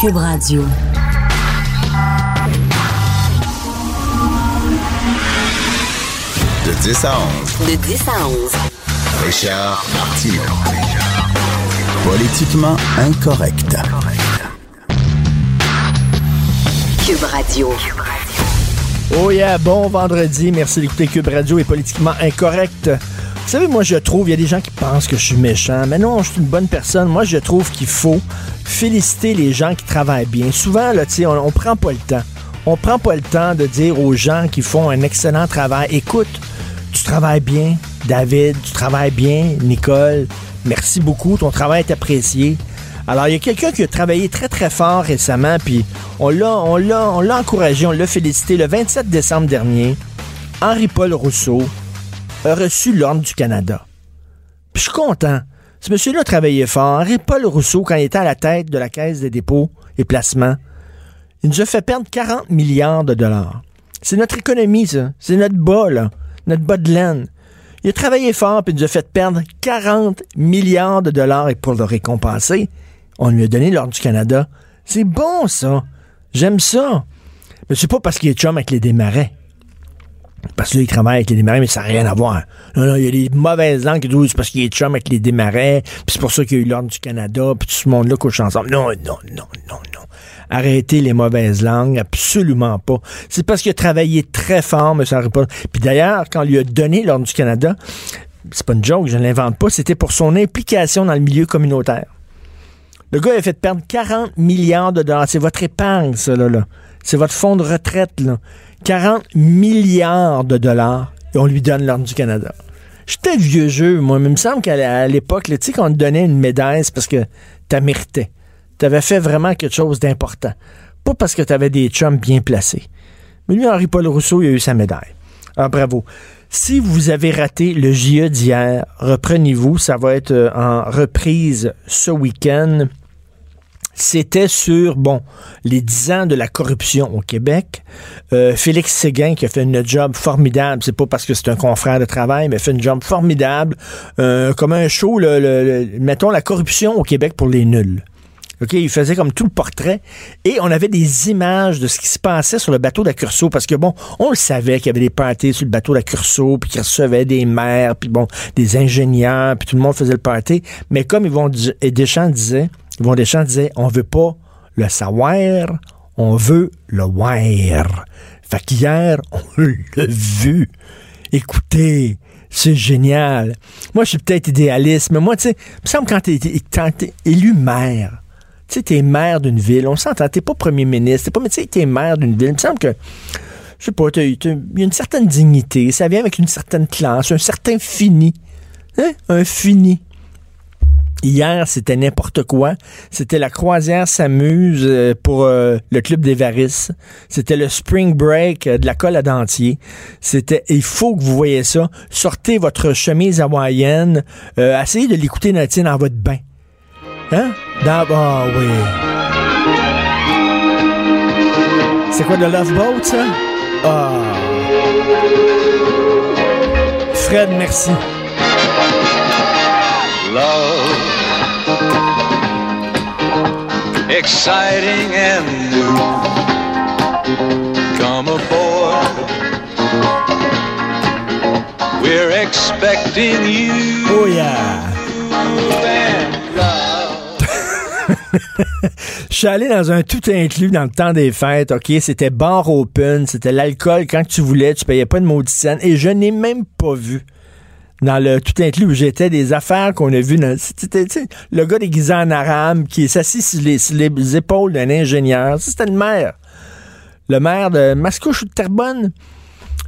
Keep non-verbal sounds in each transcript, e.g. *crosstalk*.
Cube Radio. De 10 à 11. De 10 à 11. Richard Martineau. Politiquement incorrect. Cube Radio. Oh yeah, bon vendredi. Merci d'écouter Cube Radio est politiquement incorrect. Vous savez, moi, je trouve, il y a des gens qui pensent que je suis méchant, mais non, je suis une bonne personne. Moi, je trouve qu'il faut féliciter les gens qui travaillent bien. Souvent, là, on, on prend pas le temps. On prend pas le temps de dire aux gens qui font un excellent travail, écoute, tu travailles bien, David, tu travailles bien, Nicole, merci beaucoup, ton travail est apprécié. Alors, il y a quelqu'un qui a travaillé très, très fort récemment, puis on l'a, on l'a, on l'a encouragé, on l'a félicité le 27 décembre dernier. Henri-Paul Rousseau a reçu l'Ordre du Canada. Puis je suis content. Ce monsieur-là a travaillé fort. Henri-Paul Rousseau, quand il était à la tête de la Caisse des dépôts et placements, il nous a fait perdre 40 milliards de dollars. C'est notre économie, ça. C'est notre bas, là. Notre bas de laine. Il a travaillé fort, puis il nous a fait perdre 40 milliards de dollars. Et pour le récompenser, on lui a donné l'Ordre du Canada. C'est bon, ça. J'aime ça. Mais c'est pas parce qu'il est chum avec les démarrais. Parce que là, il travaille avec les démarrais, mais ça n'a rien à voir. Non, non, il y a des mauvaises langues qui disent c'est parce qu'il est chum avec les démarrais, puis c'est pour ça qu'il y a eu l'Ordre du Canada, puis tout ce monde-là couche ensemble. Non, non, non, non, non. Arrêtez les mauvaises langues, absolument pas. C'est parce qu'il a travaillé très fort, M. Henri Paul. Puis d'ailleurs, quand on lui a donné l'Ordre du Canada, c'est pas une joke, je ne l'invente pas, c'était pour son implication dans le milieu communautaire. Le gars a fait perdre 40 milliards de dollars. C'est votre épargne, ça, là. là. C'est votre fonds de retraite, là. 40 milliards de dollars et on lui donne l'Ordre du Canada. J'étais vieux jeu, moi, mais il me semble qu'à l'époque, tu sais, qu'on te donnait une médaille, parce que t'as mérité. T'avais fait vraiment quelque chose d'important. Pas parce que t'avais des chums bien placés. Mais lui, Henri-Paul Rousseau, il a eu sa médaille. Alors, bravo. Si vous avez raté le JE d'hier, reprenez-vous. Ça va être euh, en reprise ce week-end c'était sur, bon, les 10 ans de la corruption au Québec. Euh, Félix Séguin qui a fait une job formidable, c'est pas parce que c'est un confrère de travail, mais fait une job formidable, euh, comme un show, le, mettons, la corruption au Québec pour les nuls. OK, il faisait comme tout le portrait et on avait des images de ce qui se passait sur le bateau d'Accurso parce que bon, on le savait qu'il y avait des parties sur le bateau d'Accurso puis qu'ils recevaient des maires puis bon, des ingénieurs puis tout le monde faisait le party, mais comme ils vont et Deschamps disait Yvon Deschamps disait on veut pas le savoir, on veut le voir. Fait qu'hier, *laughs* on l'a vu. Écoutez, c'est génial. Moi, je suis peut-être idéaliste, mais moi, tu sais, il me semble quand t'es, es élu maire, tu sais, t'es maire d'une ville, on s'entend, t'es pas premier ministre, t'es pas, mais tu sais, t'es maire d'une ville, il me semble que, je sais pas, il y a une certaine dignité, ça vient avec une certaine classe, un certain fini. Hein? Un fini. Hier, c'était n'importe quoi. C'était la croisière s'amuse euh, pour euh, le club des Varices. C'était le spring break euh, de la colle à dentier. C'était, il faut que vous voyez ça. Sortez votre chemise hawaïenne. Essayez de l'écouter Natine dans votre bain. Hein? Dans, ah oui. C'est quoi le Love Boat, ça? Ah. Fred, merci. Exciting and new. Come aboard. We're expecting you. Oh yeah. *laughs* Je suis allé dans un tout inclus dans le temps des fêtes, OK? C'était bar open, c'était l'alcool quand tu voulais, tu payais pas de maudite scène, et je n'ai même pas vu dans le tout inclus où j'étais, des affaires qu'on a vues. C'était le gars déguisé en arabe qui est assis sur les, sur les épaules d'un ingénieur. C'était le maire. Le maire de Mascouche ou de Terrebonne.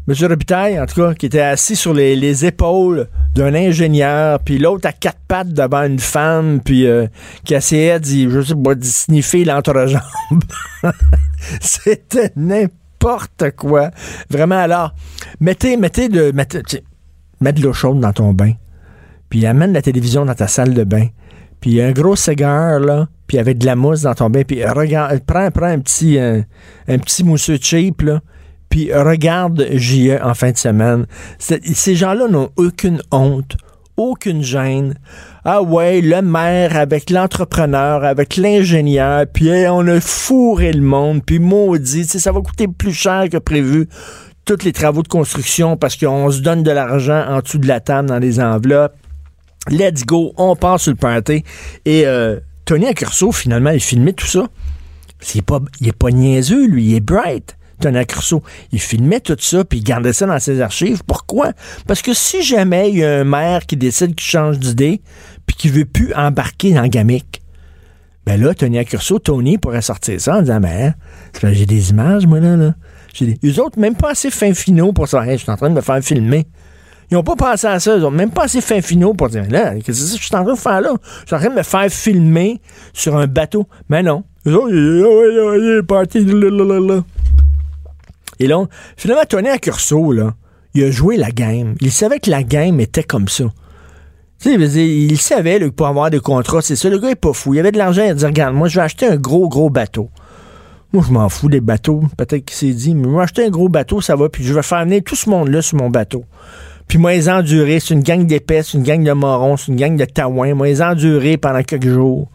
M. Robitaille, en tout cas, qui était assis sur les, les épaules d'un ingénieur, puis l'autre à quatre pattes devant une femme, puis euh, qui essayait d'y, je sais pas, d'y sniffer l'entrejambe. *laughs* C'était n'importe quoi. Vraiment, alors, mettez, mettez de, mettez, mets de l'eau chaude dans ton bain, puis amène la télévision dans ta salle de bain, puis un gros cigare, là, puis avec de la mousse dans ton bain, puis regarde, prends, prends un petit, euh, un petit mousseux cheap, là, puis regarde JE en fin de semaine. Ces gens-là n'ont aucune honte, aucune gêne. Ah ouais, le maire avec l'entrepreneur, avec l'ingénieur, puis on a fourré le monde, puis maudit, ça va coûter plus cher que prévu tous les travaux de construction parce qu'on se donne de l'argent en dessous de la table dans les enveloppes. Let's go, on part sur le party. Et euh, Tony Accurso, finalement, il filmait tout ça. Pas, il est pas niaiseux, lui, il est bright. Tony Accurso. Il filmait tout ça, puis il gardait ça dans ses archives. Pourquoi? Parce que si jamais il y a un maire qui décide qu'il change d'idée, puis qui veut plus embarquer dans le gamique, ben là, Tony Accurso, Tony pourrait sortir ça en disant, ben, hein, j'ai des images, moi, là, là. J'ai des... Eux autres, même pas assez fin finaux pour ça. Je suis en train de me faire filmer. Ils n'ont pas pensé à ça. Ils ont même pas assez fin finaux pour dire, là, qu'est-ce que c'est que je suis en train de faire là? Je suis en train de me faire filmer sur un bateau. Mais non. Eux autres, ouais, ouais, parti. Et là, finalement, Tony Accurso, là, il a joué la game. Il savait que la game était comme ça. Tu sais, il, il savait que pour avoir des contrats, c'est ça. Le gars est pas fou. Il avait de l'argent. Il a dit, regarde, moi, je vais acheter un gros, gros bateau. Moi, je m'en fous des bateaux. Peut-être qu'il s'est dit, mais moi, acheter un gros bateau, ça va, puis je vais faire venir tout ce monde-là sur mon bateau. Puis moi, les endurer. C'est une gang d'épais, une gang de morons, c'est une gang de taouins. Moi, les endurer pendant quelques jours.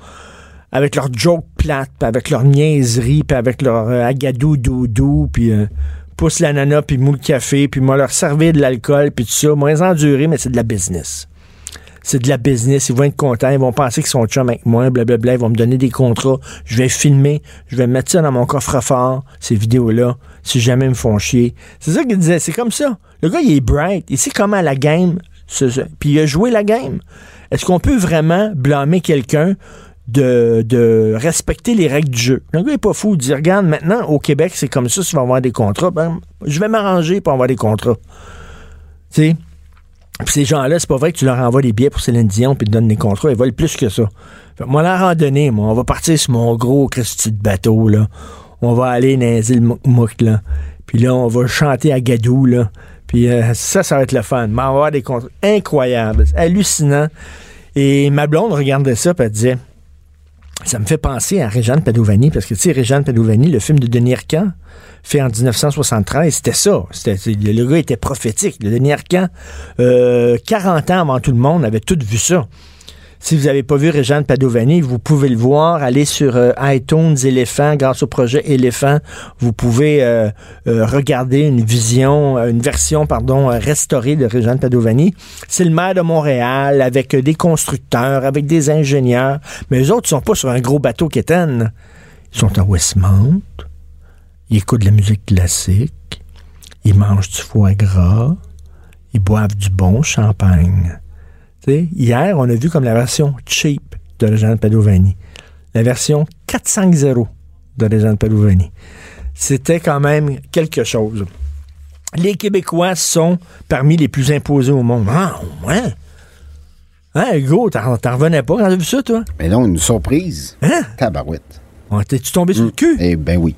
Avec leurs jokes plates, puis avec leur niaiserie, puis avec leur euh, agadou doudou, puis euh, pousse l'ananas, puis moule le café, puis moi, leur servir de l'alcool, puis tout ça. Moi, les endurer, mais c'est de la business c'est de la business. Ils vont être contents. Ils vont penser qu'ils sont chums avec moi, blablabla. Ils vont me donner des contrats. Je vais filmer. Je vais mettre ça dans mon coffre-fort, ces vidéos-là, si jamais ils me font chier. C'est ça qu'il disait. C'est comme ça. Le gars, il est bright. Il sait comment la game. se- Puis il a joué la game. Est-ce qu'on peut vraiment blâmer quelqu'un de, de respecter les règles du jeu? Le gars est pas fou. Il dit, regarde, maintenant, au Québec, c'est comme ça, si tu vas avoir des contrats. Ben, je vais m'arranger pour avoir des contrats. Tu sais? Puis ces gens-là, c'est pas vrai que tu leur envoies des billets pour Céline Dion puis te donnes des contrats. Ils veulent plus que ça. Fait moi, la randonnée, moi, on va partir sur mon gros Christy de bateau, là. On va aller dans les îles Mouk, là. Puis là, on va chanter à Gadou, là. Puis euh, ça, ça va être le fun. Mais on va avoir des contrats incroyables, hallucinant. Et ma blonde regardait ça, puis elle disait, ça me fait penser à Réjeanne Padovani, parce que, tu sais, Réjeanne Padovani, le film de Denis Arcand, fait en 1973, c'était ça. C'était, le gars était prophétique. Le Denis Arcand, euh, 40 ans avant tout le monde, avait tout vu ça. Si vous n'avez pas vu Réjeanne Padovani, vous pouvez le voir. Allez sur euh, iTunes Éléphant, grâce au projet Éléphant, vous pouvez euh, euh, regarder une vision, euh, une version, pardon, euh, restaurée de Réjeanne Padovani. C'est le maire de Montréal avec des constructeurs, avec des ingénieurs. Mais les autres sont pas sur un gros bateau quétaine. Ils sont à Westmount. Ils écoutent de la musique classique. Ils mangent du foie gras. Ils boivent du bon champagne. Hier, on a vu comme la version cheap de Régent Padovani. La version 450 de Régent Padovani. C'était quand même quelque chose. Les Québécois sont parmi les plus imposés au monde. Ah, ouais. Hein, Hugo, t'en revenais pas quand t'as vu ça, toi? Mais non, une surprise. Hein? Tabarouette. Oh, T'es-tu tombé sur le cul? Eh ben oui.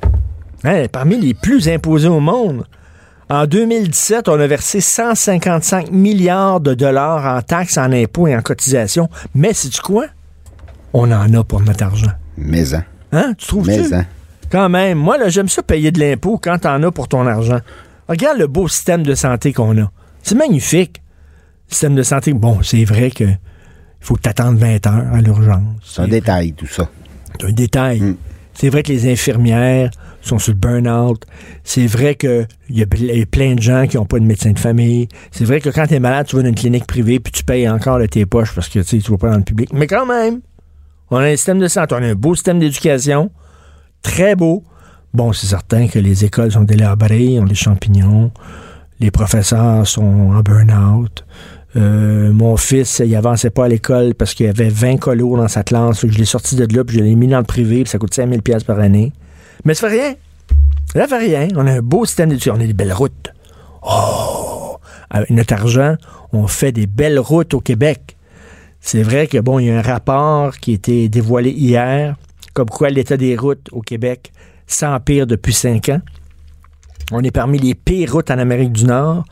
Hein, parmi les plus imposés au monde. En 2017, on a versé 155 milliards de dollars en taxes, en impôts et en cotisations. Mais c'est tu quoi? On en a pour notre argent. Maison. Hein? Tu trouves Mais, hein. Quand même. Moi, là, j'aime ça payer de l'impôt quand t'en as pour ton argent. Regarde le beau système de santé qu'on a. C'est magnifique. Système de santé. Bon, c'est vrai que il faut que t'attendes 20 heures à l'urgence. C'est un détail, tout ça. C'est un détail. Mm. C'est vrai que les infirmières sont sur le burn-out. C'est vrai qu'il y a plein de gens qui n'ont pas de médecin de famille. C'est vrai que quand tu es malade, tu vas dans une clinique privée puis tu payes encore de tes poches parce que tu ne vas pas dans le public. Mais quand même, on a un système de santé, on a un beau système d'éducation, très beau. Bon, c'est certain que les écoles sont délabrées, ont des champignons, les professeurs sont en burn-out. Euh, mon fils, il avançait pas à l'école parce qu'il y avait 20 colos dans sa classe. Je l'ai sorti de là, puis je l'ai mis dans le privé, puis ça coûte 5000 pièces par année. Mais ça fait rien. Ça fait rien. On a un beau système d'éducation. On a des belles routes. Oh! Avec notre argent, on fait des belles routes au Québec. C'est vrai que, bon, il y a un rapport qui a été dévoilé hier, comme quoi l'état des routes au Québec s'empire depuis cinq ans. On est parmi les pires routes en Amérique du Nord.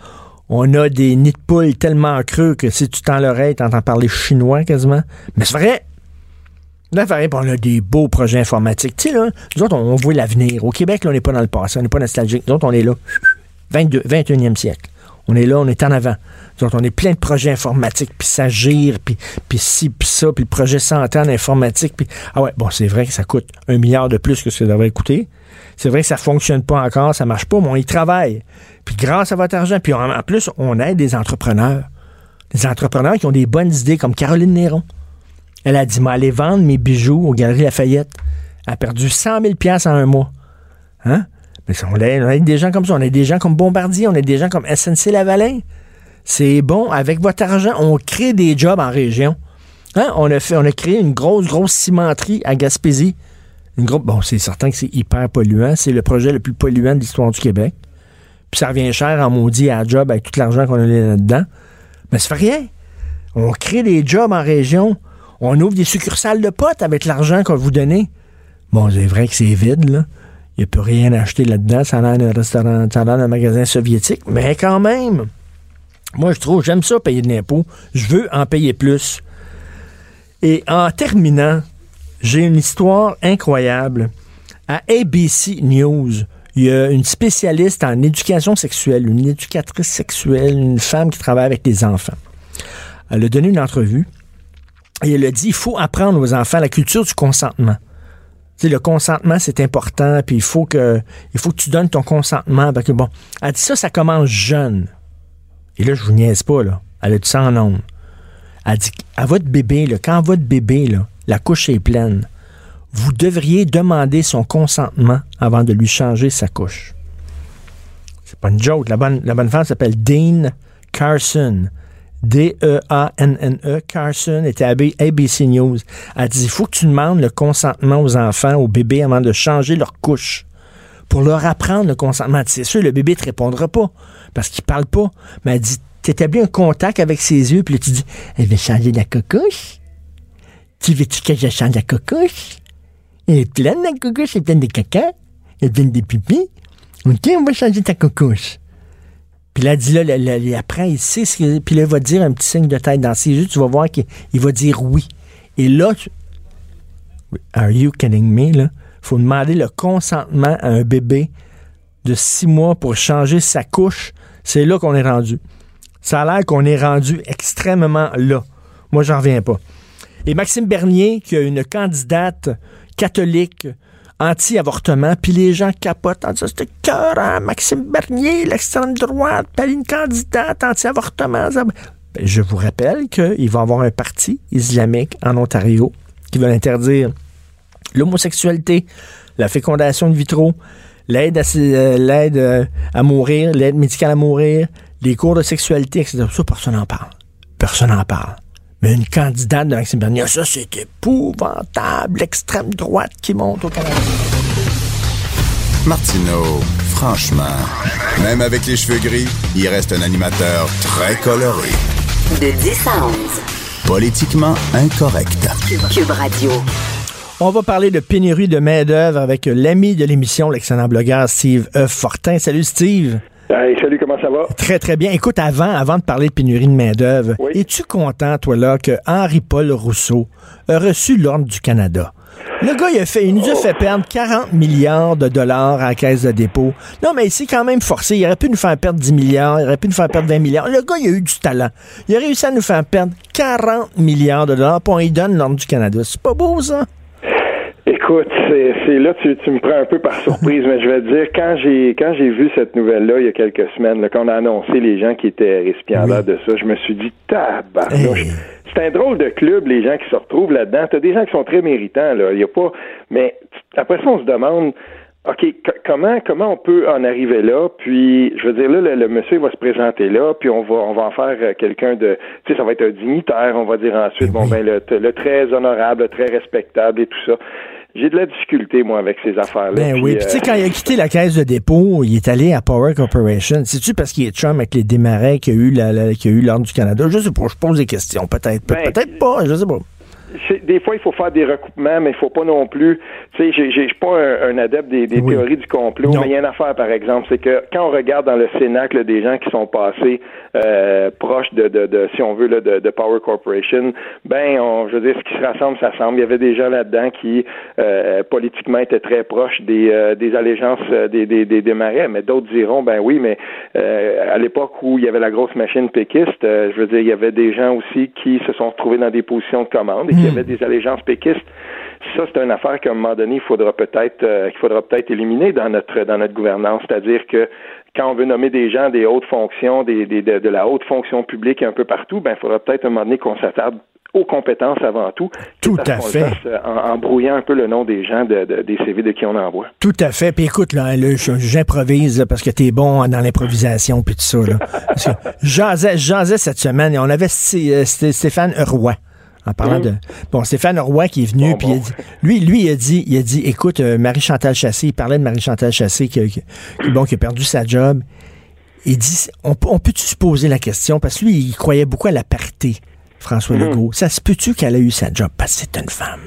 On a des nids de poules tellement creux que si tu tends l'oreille, t'entends parler chinois quasiment. Mais c'est vrai. Puis on a des beaux projets informatiques. Tu sais, là, nous autres, on, voit l'avenir. Au Québec, là, on n'est pas dans le passé, on n'est pas nostalgique. Nous autres, on est là. *laughs* 22, 21e siècle. On est là, on est en avant. Autres, on est plein de projets informatiques, puis ça gire, puis, ci, puis ça, puis le projet 100 ans d'informatique. Puis... Ah ouais, bon, c'est vrai que ça coûte un milliard de plus que ce que ça devrait coûter. C'est vrai que ça fonctionne pas encore, ça marche pas, mais on y travaille. Puis grâce à votre argent, puis en plus, on aide des entrepreneurs. Des entrepreneurs qui ont des bonnes idées, comme Caroline Néron. Elle a dit, moi, aller vendre mes bijoux aux Galeries Lafayette. Elle a perdu 100 000 en un mois. Hein? Mais on a, on a des gens comme ça. On a des gens comme Bombardier. On a des gens comme SNC Lavalin. C'est bon. Avec votre argent, on crée des jobs en région. Hein? On, a fait, on a créé une grosse, grosse cimenterie à Gaspésie. Une grosse, bon, c'est certain que c'est hyper polluant. C'est le projet le plus polluant de l'histoire du Québec. Puis ça revient cher en maudit à job avec tout l'argent qu'on a là-dedans. Mais ça fait rien. On crée des jobs en région. On ouvre des succursales de potes avec l'argent qu'on vous donner. Bon, c'est vrai que c'est vide, là. Il n'y a plus rien à acheter là-dedans. Ça a l'air d'un restaurant, ça a l'air d'un magasin soviétique. Mais quand même, moi, je trouve, j'aime ça payer de l'impôt. Je veux en payer plus. Et en terminant, j'ai une histoire incroyable. À ABC News, il y a une spécialiste en éducation sexuelle, une éducatrice sexuelle, une femme qui travaille avec des enfants. Elle a donné une entrevue et elle a dit il faut apprendre aux enfants la culture du consentement. Le consentement, c'est important, puis il faut que tu donnes ton consentement. Parce que bon, elle dit ça, ça commence jeune. Et là, je vous niaise pas, là. Elle a dit ça en nombre. Elle dit à votre bébé, quand votre bébé, la couche est pleine, vous devriez demander son consentement avant de lui changer sa couche. C'est pas une joke. La bonne, la bonne femme s'appelle Dean Carson. D-E-A-N-N-E, Carson, était à ABC News. Elle dit, il faut que tu demandes le consentement aux enfants, aux bébés, avant de changer leur couche. Pour leur apprendre le consentement. C'est sûr, le bébé te répondra pas, parce qu'il parle pas. Mais elle dit, tu établis un contact avec ses yeux, puis là, tu dis, elle veut changer la couche? Tu veux-tu que je change la couche? Elle est pleine, la couche, elle est pleine de caca, elle est pleine de pipi. OK, on va changer ta couche. Puis là, dit là, il apprend, il sait ce que. Puis là, il va dire un petit signe de tête dans ses yeux, tu vas voir qu'il il va dire oui. Et là, tu- Are you kidding me, là? faut demander le consentement à un bébé de six mois pour changer sa couche. C'est là qu'on est rendu. Ça a l'air qu'on est rendu extrêmement là. Moi, j'en reviens pas. Et Maxime Bernier, qui a une candidate catholique anti-avortement, puis les gens capotent en disant cœur, hein, Maxime Bernier, l'extrême droite, puis une candidate anti-avortement. Ben, je vous rappelle qu'il va y avoir un parti islamique en Ontario qui va interdire l'homosexualité, la fécondation in vitro, l'aide à, euh, euh, à mourir, l'aide médicale à mourir, les cours de sexualité, etc. Ça, personne n'en parle. Personne n'en parle. Mais une candidate de Maxime Bernier, ça, c'est épouvantable. L'extrême droite qui monte au Canada. Martineau, franchement, même avec les cheveux gris, il reste un animateur très coloré. De 10 à 11. Politiquement incorrect. Cube Radio. On va parler de pénurie de main-d'œuvre avec l'ami de l'émission, l'excellent blogueur Steve E. Fortin. Salut, Steve. Hey, salut, comment ça va? Très, très bien. Écoute, avant, avant de parler de pénurie de main-d'œuvre, Oui. es-tu content, toi, là, que Henri-Paul Rousseau a reçu l'Ordre du Canada? Le gars, il, a fait, il nous a fait perdre 40 milliards de dollars à la caisse de dépôt. Non, mais il s'est quand même forcé. Il aurait pu nous faire perdre 10 milliards, il aurait pu nous faire perdre 20 milliards. Le gars, il a eu du talent. Il a réussi à nous faire perdre 40 milliards de dollars, puis on lui donne l'Ordre du Canada. C'est pas beau, ça? Écoute, c'est c'est là tu, tu me prends un peu par surprise, mais je vais te dire quand j'ai quand j'ai vu cette nouvelle-là il y a quelques semaines, là, quand on a annoncé les gens qui étaient récipiendaires de ça, je me suis dit tabarnouche. Hey. C'est un drôle de club les gens qui se retrouvent là-dedans. T'as des gens qui sont très méritants là, il y a pas mais après ça on se demande OK, comment comment on peut en arriver là? Puis je veux dire là le, le monsieur va se présenter là, puis on va on va en faire euh, quelqu'un de tu sais ça va être un dignitaire, on va dire ensuite bon ben le, le très honorable, le très respectable et tout ça. J'ai de la difficulté, moi, avec ces affaires-là. Ben Puis, oui, euh, puis tu sais, quand il a quitté la caisse de dépôt, il est allé à Power Corporation. C'est-tu parce qu'il est chum avec les démarrais qu'il y a eu la- la- qu'il y a eu l'Ordre du Canada? Je sais pas, je pose des questions. Peut-être, Pe- Ben, peut-être pas, je sais pas. Des fois, il faut faire des recoupements, mais il faut pas non plus. Tu sais, je suis pas un, un adepte des, des Oui. théories du complot, Non. mais il y a une affaire, par exemple, c'est que quand on regarde dans le Cénacle des gens qui sont passés euh, proches de, de, de, si on veut, là, de, de Power Corporation, ben, on, je veux dire, ce qui se rassemble, ça semble. Il y avait des gens là-dedans qui, euh, politiquement, étaient très proches des, euh, des allégeances euh, des, des, des, des marais, mais d'autres diront, ben oui, mais euh, à l'époque où il y avait la grosse machine péquiste, euh, je veux dire, il y avait des gens aussi qui se sont retrouvés dans des positions de commande et qui avaient des allégeances péquistes. Ça, c'est une affaire qu'à un moment donné, il faudra peut-être euh, qu'il faudra peut-être éliminer dans notre dans notre gouvernance. C'est-à-dire que quand on veut nommer des gens des hautes fonctions, des, des- de, de la haute fonction publique un peu partout, ben il faudra peut-être à un moment donné qu'on s'attarde aux compétences avant tout. Tout à fait. euh, en, en brouillant un peu le nom des gens de, de- des CV de qui on envoie. Tout à fait. Puis écoute, là, j'improvise parce que t'es bon dans l'improvisation puis tout ça. Là. J'asais, cette semaine et on avait euh, Sté- Stéphane Roy. En parlant de. Bon, Stéphane Roy qui est venu, Bon, puis bon. il a dit- lui, lui, il a dit, il a dit, écoute, euh, Marie-Chantal Chassé, il parlait de Marie-Chantal Chassé qui, qui- bon, qui a perdu sa job. Il dit, on, peut- on peut-tu se poser la question, parce que lui, il croyait beaucoup à la parité, François Mhm. Legault. Ça se peut-tu qu'elle a eu sa job? Parce que c'est une femme?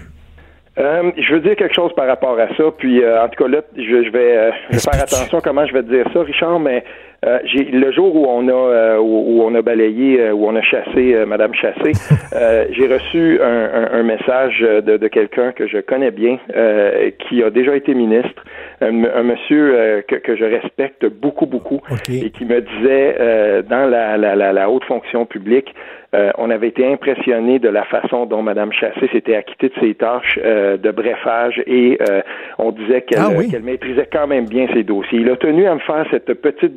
Euh, je veux dire quelque chose par rapport à ça, puis euh, en tout cas là, je, je vais, euh, je vais faire attention à comment je vais te dire ça, Richard, mais euh, j'ai le jour où on a euh, où, où on a balayé, euh, où on a chassé euh, Madame Chassé, *laughs* euh, j'ai reçu un, un- un message de, de quelqu'un que je connais bien, euh, qui a déjà été ministre, un, un monsieur euh, que, que je respecte beaucoup beaucoup, et qui me disait euh, dans la, la, la, la haute fonction publique, euh, on avait été impressionné de la façon dont Mme Chassé s'était acquittée de ses tâches euh, de brefage et euh, on disait qu'elle Ah oui? qu'elle maîtrisait quand même bien ses dossiers. Il a tenu à me faire cette petite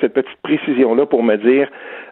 cette petite précision-là pour me dire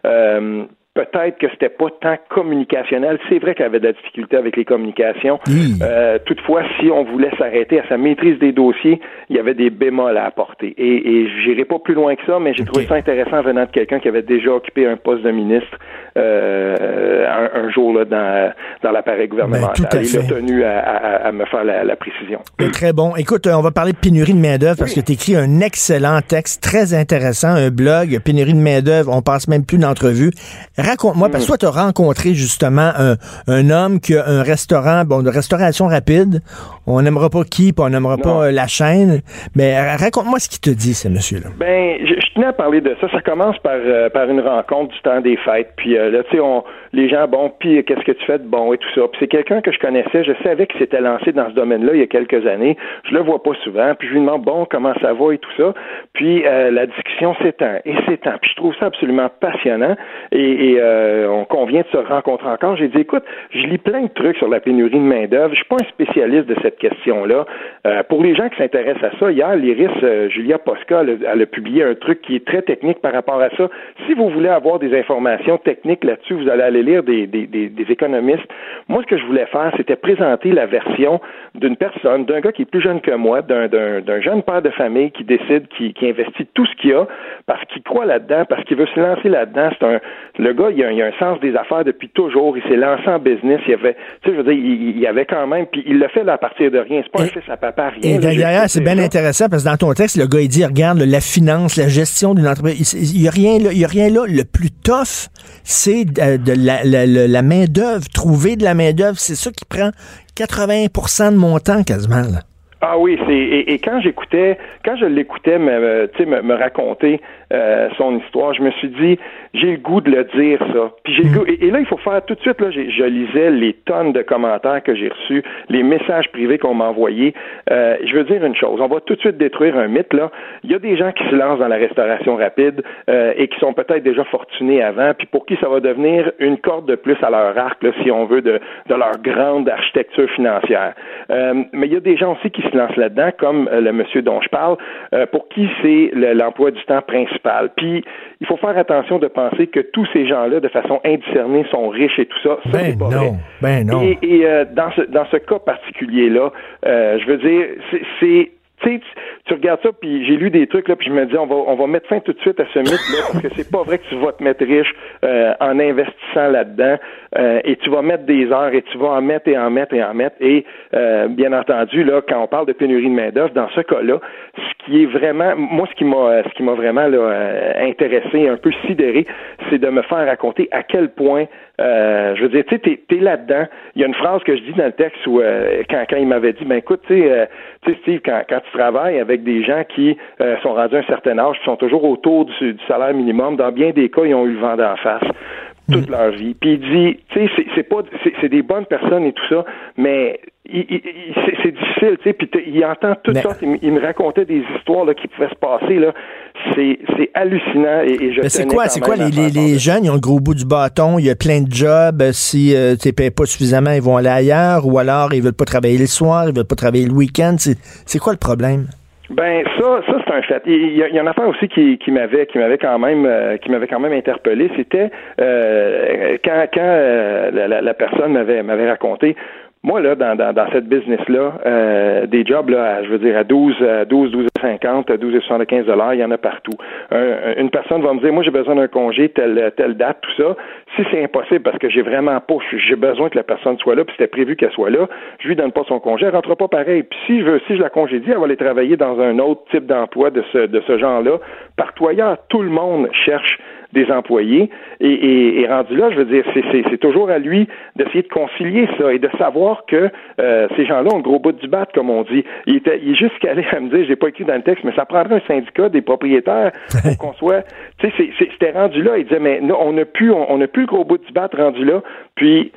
euh, peut-être que c'était pas tant communicationnel. C'est vrai qu'elle avait de la difficulté avec les communications. Euh, toutefois, si on voulait s'arrêter à sa maîtrise des dossiers, il y avait des bémols à apporter. Et, et j'irai pas plus loin que ça, mais j'ai trouvé ça intéressant venant de quelqu'un qui avait déjà occupé un poste de ministre euh, un, un jour là, dans, dans l'appareil gouvernemental. Ben, tout à Il a tenu à, à- à me faire la, la précision. C'est Très bon. Écoute, euh, on va parler de pénurie de main-d'œuvre parce que tu écris un excellent texte très intéressant, un blog, pénurie de main-d'œuvre, on passe même plus d'entrevue. Raconte-moi, parce que toi, tu as rencontré justement un, un homme qui a un restaurant, bon, de restauration rapide. On n'aimera pas qui, puis on n'aimera pas euh, la chaîne. Mais euh, raconte-moi ce qu'il te dit, ce monsieur-là. Ben, je, tenais à parler de ça. Ça commence par, euh, par une rencontre du temps des fêtes. Puis euh, là, tu sais, les gens, bon, puis qu'est-ce que tu fais de bon et tout ça. Puis c'est quelqu'un que je connaissais. Je savais qu'il s'était lancé dans ce domaine-là il y a quelques années. Je le vois pas souvent. Puis je lui demande, bon, comment ça va et tout ça. Puis euh, la discussion s'étend et s'étend. Puis je trouve ça absolument passionnant. Et, euh, on convient de se rencontrer encore. J'ai dit, écoute, je lis plein de trucs sur la pénurie de main-d'œuvre. Je suis pas un spécialiste de cette question-là. Euh, pour les gens qui s'intéressent à ça, hier, l'Iris, euh, Julia Posca, elle a publié un truc qui est très technique par rapport à ça. Si vous voulez avoir des informations techniques là-dessus, vous allez aller lire des, des, des, des économistes. Moi, ce que je voulais faire, c'était présenter la version d'une personne, d'un gars qui est plus jeune que moi, d'un, d'un, d'un jeune père de famille qui décide, qui, qui investit tout ce qu'il a parce qu'il croit là-dedans, parce qu'il veut se lancer là-dedans. C'est un, le gars, il a, il a un sens des affaires depuis toujours. Il s'est lancé en business. Il avait, tu sais, je veux dire, il, avait quand même, puis il le fait là, à partir de rien. C'est pas un Et- fils à papa, rien. Et d'ailleurs, c'est bien ça. intéressant parce que dans ton texte, le gars, il dit, regarde, la finance, la gestion il n'y a rien là, il y a rien là. Le plus tough, c'est de, la, main-d'œuvre. Trouver de la main-d'œuvre, c'est ça qui prend 80% de mon temps quasiment. Ah oui, c'est et, quand j'écoutais, quand je l'écoutais me, me, me raconter euh, son histoire, je me suis dit j'ai le goût de le dire ça. Puis j'ai le goût et, et là il faut faire tout de suite là, je lisais les tonnes de commentaires que j'ai reçus, les messages privés qu'on m'a envoyés. Euh, je veux dire une chose, on va tout de suite détruire un mythe là. Il y a des gens qui se lancent dans la restauration rapide euh, et qui sont peut-être déjà fortunés avant, puis pour qui ça va devenir une corde de plus à leur arc là, si on veut de, de leur grande architecture financière. Euh, mais il y a des gens aussi qui se lancent là-dedans, comme euh, le monsieur dont je parle, euh, pour qui c'est le- l'emploi du temps principal. Puis, il faut faire attention de penser que tous ces gens-là, de façon indiscernée, sont riches et tout ça. Ça, Ben pas non, vrai. ben non. Et, et, euh, dans, ce, dans ce cas particulier-là, euh, je veux dire, c'est tu tu regardes ça, puis j'ai lu des trucs, là, puis je me dis, on va, on va mettre fin tout de suite à ce mythe-là, parce que c'est pas vrai que tu vas te mettre riche euh, en investissant là-dedans, euh, et tu vas mettre des heures, et tu vas en mettre et en mettre et en mettre, et euh, bien entendu, là, quand on parle de pénurie de main-d'œuvre, dans ce cas-là, ce qui est vraiment, moi, ce qui m'a, ce qui m'a vraiment là, euh, intéressé, un peu sidéré, c'est de me faire raconter à quel point, euh, je veux dire, tu sais, t'es, là-dedans. Il y a une phrase que je dis dans le texte où, euh, quand, quand il m'avait dit, ben écoute, tu sais, euh, Steve, quand, quand tu travailles avec des gens qui euh, sont rendus à un certain âge, qui sont toujours autour du, du salaire minimum, dans bien des cas, ils ont eu le vent d'en face toute leur vie. Puis il dit, tu sais, c'est, pas, c'est, des bonnes personnes et tout ça, mais c'est, difficile, tu sais. Puis il entend toutes Mais- sortes. Il, me racontait des histoires là, qui pouvaient se passer là. C'est, hallucinant et, et je Mais c'est quoi, c'est quoi les, les, les jeunes, ils ont le gros bout du bâton, il y a plein de jobs, euh, si euh, tu payes pas suffisamment, ils vont aller ailleurs, ou alors ils veulent pas travailler le soir, ils veulent pas travailler le week-end, c'est quoi le problème? Ben ça, ça c'est un fait. Il y, a, il y a une affaire aussi qui, qui m'avait, qui m'avait quand même, euh, qui m'avait quand même interpellé. C'était euh, quand, quand euh, la, la- personne m'avait, m'avait raconté. Moi là, dans, dans, dans cette business là, euh, des jobs là, je veux dire à 12, à 12, 12 50, 12 et 75 dollars, il y en a partout. Un- une personne va me dire, moi j'ai besoin d'un congé, telle telle date, tout ça. Si c'est impossible parce que j'ai vraiment pas, j'ai besoin que la personne soit là, puis c'était prévu qu'elle soit là, je lui donne pas son congé, elle rentre pas pareil. Puis si je veux, si je la congédie, elle va aller travailler dans un autre type d'emploi de ce de ce genre-là. Partout ailleurs, tout le monde cherche des employés et, et, et rendu là, je veux dire, c'est, c'est, c'est toujours à lui d'essayer de concilier ça et de savoir que euh, ces gens-là ont le gros bout du bat, comme on dit. Il, était, il est jusqu'à aller *laughs* à me dire, je l'ai pas écrit dans le texte, mais ça prendrait un syndicat des propriétaires pour *laughs* qu'on soit, tu sais, c'était rendu là. Il disait, mais non, on n'a plus, on, on n'a plus le gros bout du bat rendu là. Puis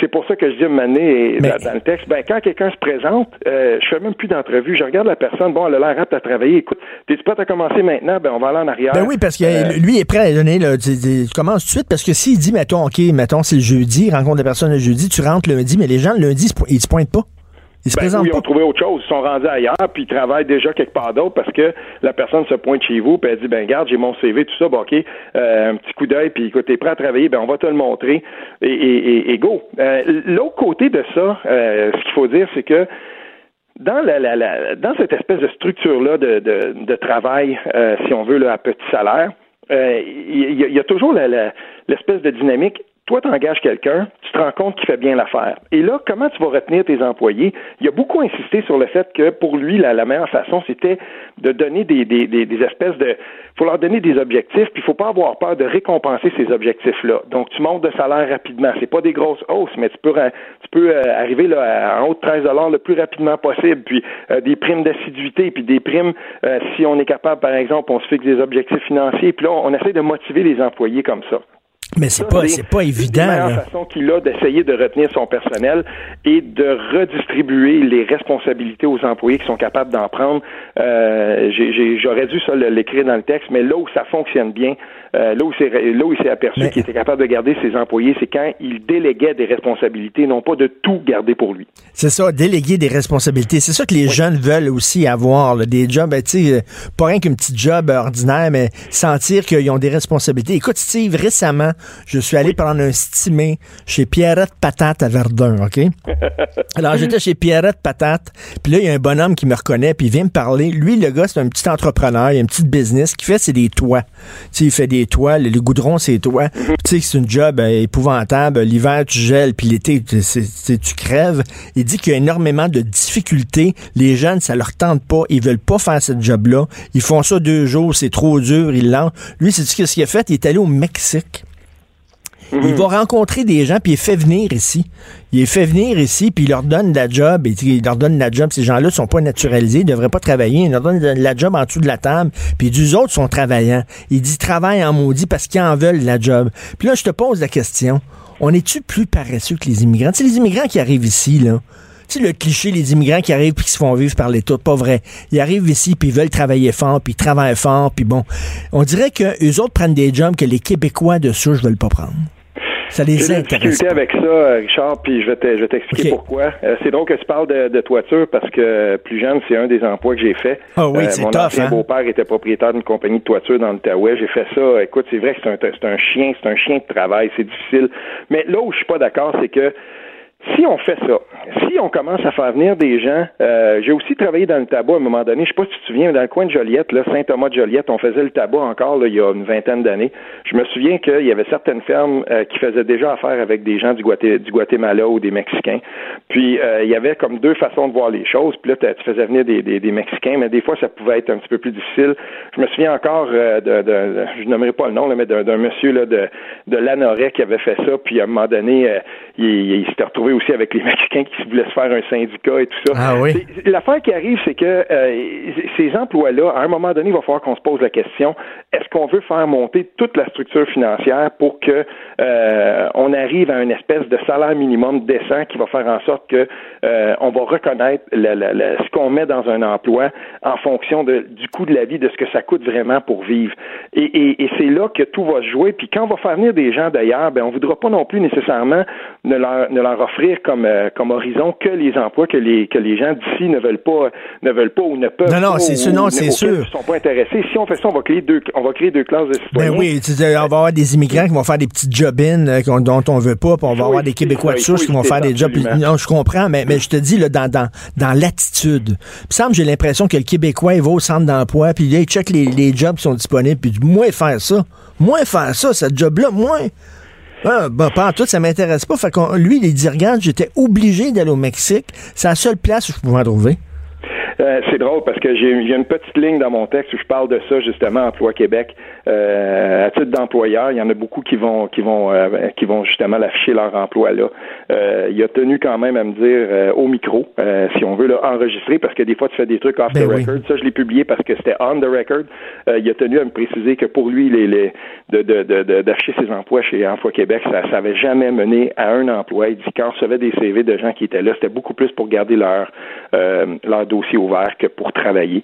c'est pour ça que je dis donné, Mais- dans, le texte, ben, quand quelqu'un se présente, euh, je fais même plus d'entrevue. Je regarde la personne, bon, elle a l'air apte à travailler. Écoute, t'es-tu prêt à commencer maintenant? Ben, on va aller en arrière. Ben oui, parce que Euh, lui est prêt à donner, là, tu, tu- tu commences tout de suite, parce que s'il dit, mettons, OK, mettons, c'est le jeudi, rencontre des personnes le jeudi, tu rentres lundi, mais les gens, le lundi, ils se pointent pas. Ils se Ben, présentent ou ils ont trouvé autre chose. Ils sont rendus ailleurs, puis ils travaillent déjà quelque part d'autre parce que la personne se pointe chez vous, puis elle dit, ben garde, j'ai mon CV, tout ça, bon, OK, euh, un petit coup d'œil, puis écoute, t'es prêt à travailler, ben on va te le montrer, et, et, et- et go. Euh, L'autre côté de ça, euh, ce qu'il faut dire, c'est que dans la, la, la- dans cette espèce de structure-là de, de, de travail, euh, si on veut, là, à petit salaire, euh, il y, a- il y a toujours l'espèce de dynamique. Toi, tu engages quelqu'un, tu te rends compte qu'il fait bien l'affaire. Et là, comment tu vas retenir tes employés? Il a beaucoup insisté sur le fait que pour lui, la, la meilleure façon, c'était de donner des, des, des, espèces de. faut leur donner des objectifs, puis il faut pas avoir peur de récompenser ces objectifs-là. Donc, tu montes de salaire rapidement. C'est pas des grosses hausses, mais tu peux, tu peux euh, arriver là, en haut de 13 le plus rapidement possible, puis euh, des primes d'assiduité, puis des primes, euh, si on est capable, par exemple, on se fixe des objectifs financiers, puis là, on essaie de motiver les employés comme ça. Mais c'est pas, c'est pas évident, la meilleure façon qu'il a d'essayer de retenir son personnel et de redistribuer les responsabilités aux employés qui sont capables d'en prendre. Euh, j'ai- j'ai- J'aurais dû ça l'écrire dans le texte, mais là où ça fonctionne bien, euh, là où c'est là où il s'est aperçu Mais- qu'il était capable de garder ses employés, c'est quand il déléguait des responsabilités, non pas de tout garder pour lui. C'est ça, déléguer des responsabilités. C'est ça que les jeunes veulent aussi avoir, là, des jobs, ben, tu sais, euh, pas rien qu'une petite job ordinaire, mais sentir qu'ils ont des responsabilités. Écoute, Steve, récemment, je suis allé prendre un stimé chez Pierrette Patate à Verdun, OK? *laughs* Alors, j'étais chez Pierrette Patate, puis là, il y a un bonhomme qui me reconnaît, puis il vient me parler. Lui, le gars, c'est un petit entrepreneur, il a une petite business. Ce qu'il fait, c'est des toits. Tu sais, il fait des toits, le, le goudron, c'est des toits. Tu sais, c'est une job euh, épouvantable. L'hiver, tu gèles, puis l'été, tu, crèves. Il dit qu'il y a énormément de difficultés. Les jeunes, ça leur tente pas. Ils veulent pas faire cette job-là. Ils font ça deux jours, c'est trop dur, ils lancent. Lui, c'est ce qu'il a fait? Il est allé au Mexique. Il va rencontrer des gens, puis il fait venir ici. Il les fait venir ici, puis il leur donne de la job, et il leur donne de la job. Ces gens-là ne sont pas naturalisés, ils ne devraient pas travailler. Il leur donne de la job en dessous de la table, puis les autres sont travaillants. Il dit travaille en maudit parce qu'ils en veulent la job. Puis là, je te pose la question. On est-tu plus paresseux que les immigrants? Sais, les immigrants qui arrivent ici, là, sais, le cliché, les immigrants qui arrivent puis qui se font vivre par l'État, pas vrai. Ils arrivent ici puis ils veulent travailler fort, puis ils travaillent fort, puis bon. On dirait que eux autres prennent des jobs que les Québécois de souche veulent pas prendre. Ça les J'ai intéresse avec ça, euh, Richard, puis je vais te- je vais t'expliquer pourquoi. Euh, c'est drôle que tu parles de, de toiture parce que plus jeune, c'est un des emplois que j'ai fait. Euh, Ah oui, c'est mon tough, ancien hein? beau-père était propriétaire d'une compagnie de toiture dans l'Outaouais. J'ai fait ça. Écoute, c'est vrai que c'est un, c'est un chien, c'est un chien de travail, c'est difficile. Mais là où je suis pas d'accord, c'est que si on fait ça, si on commence à faire venir des gens, euh, j'ai aussi travaillé dans le tabac à un moment donné, je sais pas si tu te souviens, dans le coin de Joliette, là, Saint-Thomas de Joliette, on faisait le tabac encore là, il y a une vingtaine d'années. Je me souviens qu'il y avait certaines fermes euh, qui faisaient déjà affaire avec des gens du, du Guatemala ou des Mexicains. Puis euh, il y avait comme deux façons de voir les choses. Puis là, tu faisais venir des, des, Mexicains, mais des fois ça pouvait être un petit peu plus difficile. Je me souviens encore euh, de, de, je nommerai pas le nom, là, mais d'un d'un monsieur là, de, de Lanoret qui avait fait ça, puis à un moment donné, euh, il, il s'était retrouvé aussi avec les *laughs* Mexicains qui voulaient se faire un syndicat et tout ça. Ah oui. L'affaire qui arrive, c'est que euh, ces emplois-là, à un moment donné, il va falloir qu'on se pose la question est-ce qu'on veut faire monter toute la structure financière pour que euh, on arrive à une espèce de salaire minimum décent qui va faire en sorte que euh, on va reconnaître la- la- la- ce qu'on met dans un emploi en fonction de, du coût de la vie, de ce que ça coûte vraiment pour vivre. Et, et- et c'est là que tout va se jouer. Puis quand on va faire venir des gens d'ailleurs, ben on voudra pas non plus nécessairement ne leur, ne leur offrir comme, euh, comme horizon que les emplois que les que les gens d'ici ne veulent pas ne veulent pas ou ne peuvent Non, non, pas c'est sûr, non, c'est sûr. ils sont pas intéressés. Si on fait ça, on va créer deux on va créer deux classes de citoyens. Ben oui, tu sais, on va avoir des immigrants qui vont faire des petites job-ins euh, dont on veut pas, puis on va avoir des Québécois de souche qui vont faire des jobs. Non, je comprends, mais, mais je te dis, là, dans, dans, dans l'attitude. Il me semble, j'ai l'impression que le Québécois, il va au centre d'emploi, puis là, il check les, les jobs qui sont disponibles, puis moins faire ça. Moins faire ça, ce job-là, moins. Ah, ben, pas en tout, ça m'intéresse pas. Fait qu'on, lui, il dit, j'étais obligé d'aller au Mexique. C'est la seule place où je pouvais en trouver. Euh, c'est drôle parce que j'ai une petite ligne dans mon texte où je parle de ça justement Emploi Québec. Euh, à titre d'employeur, il y en a beaucoup qui vont qui vont euh, qui vont justement l'afficher leur emploi là. Euh, il a tenu quand même à me dire euh, au micro, euh, si on veut là, enregistrer parce que des fois tu fais des trucs off Ben the oui. record. Ça je l'ai publié parce que c'était on the record. Euh, il a tenu à me préciser que pour lui les, les de de d'afficher ses emplois chez Emploi Québec, ça ça avait jamais mené à un emploi. Il dit quand on recevait des CV de gens qui étaient là, c'était beaucoup plus pour garder leur euh, leur dossier ouvert que pour travailler.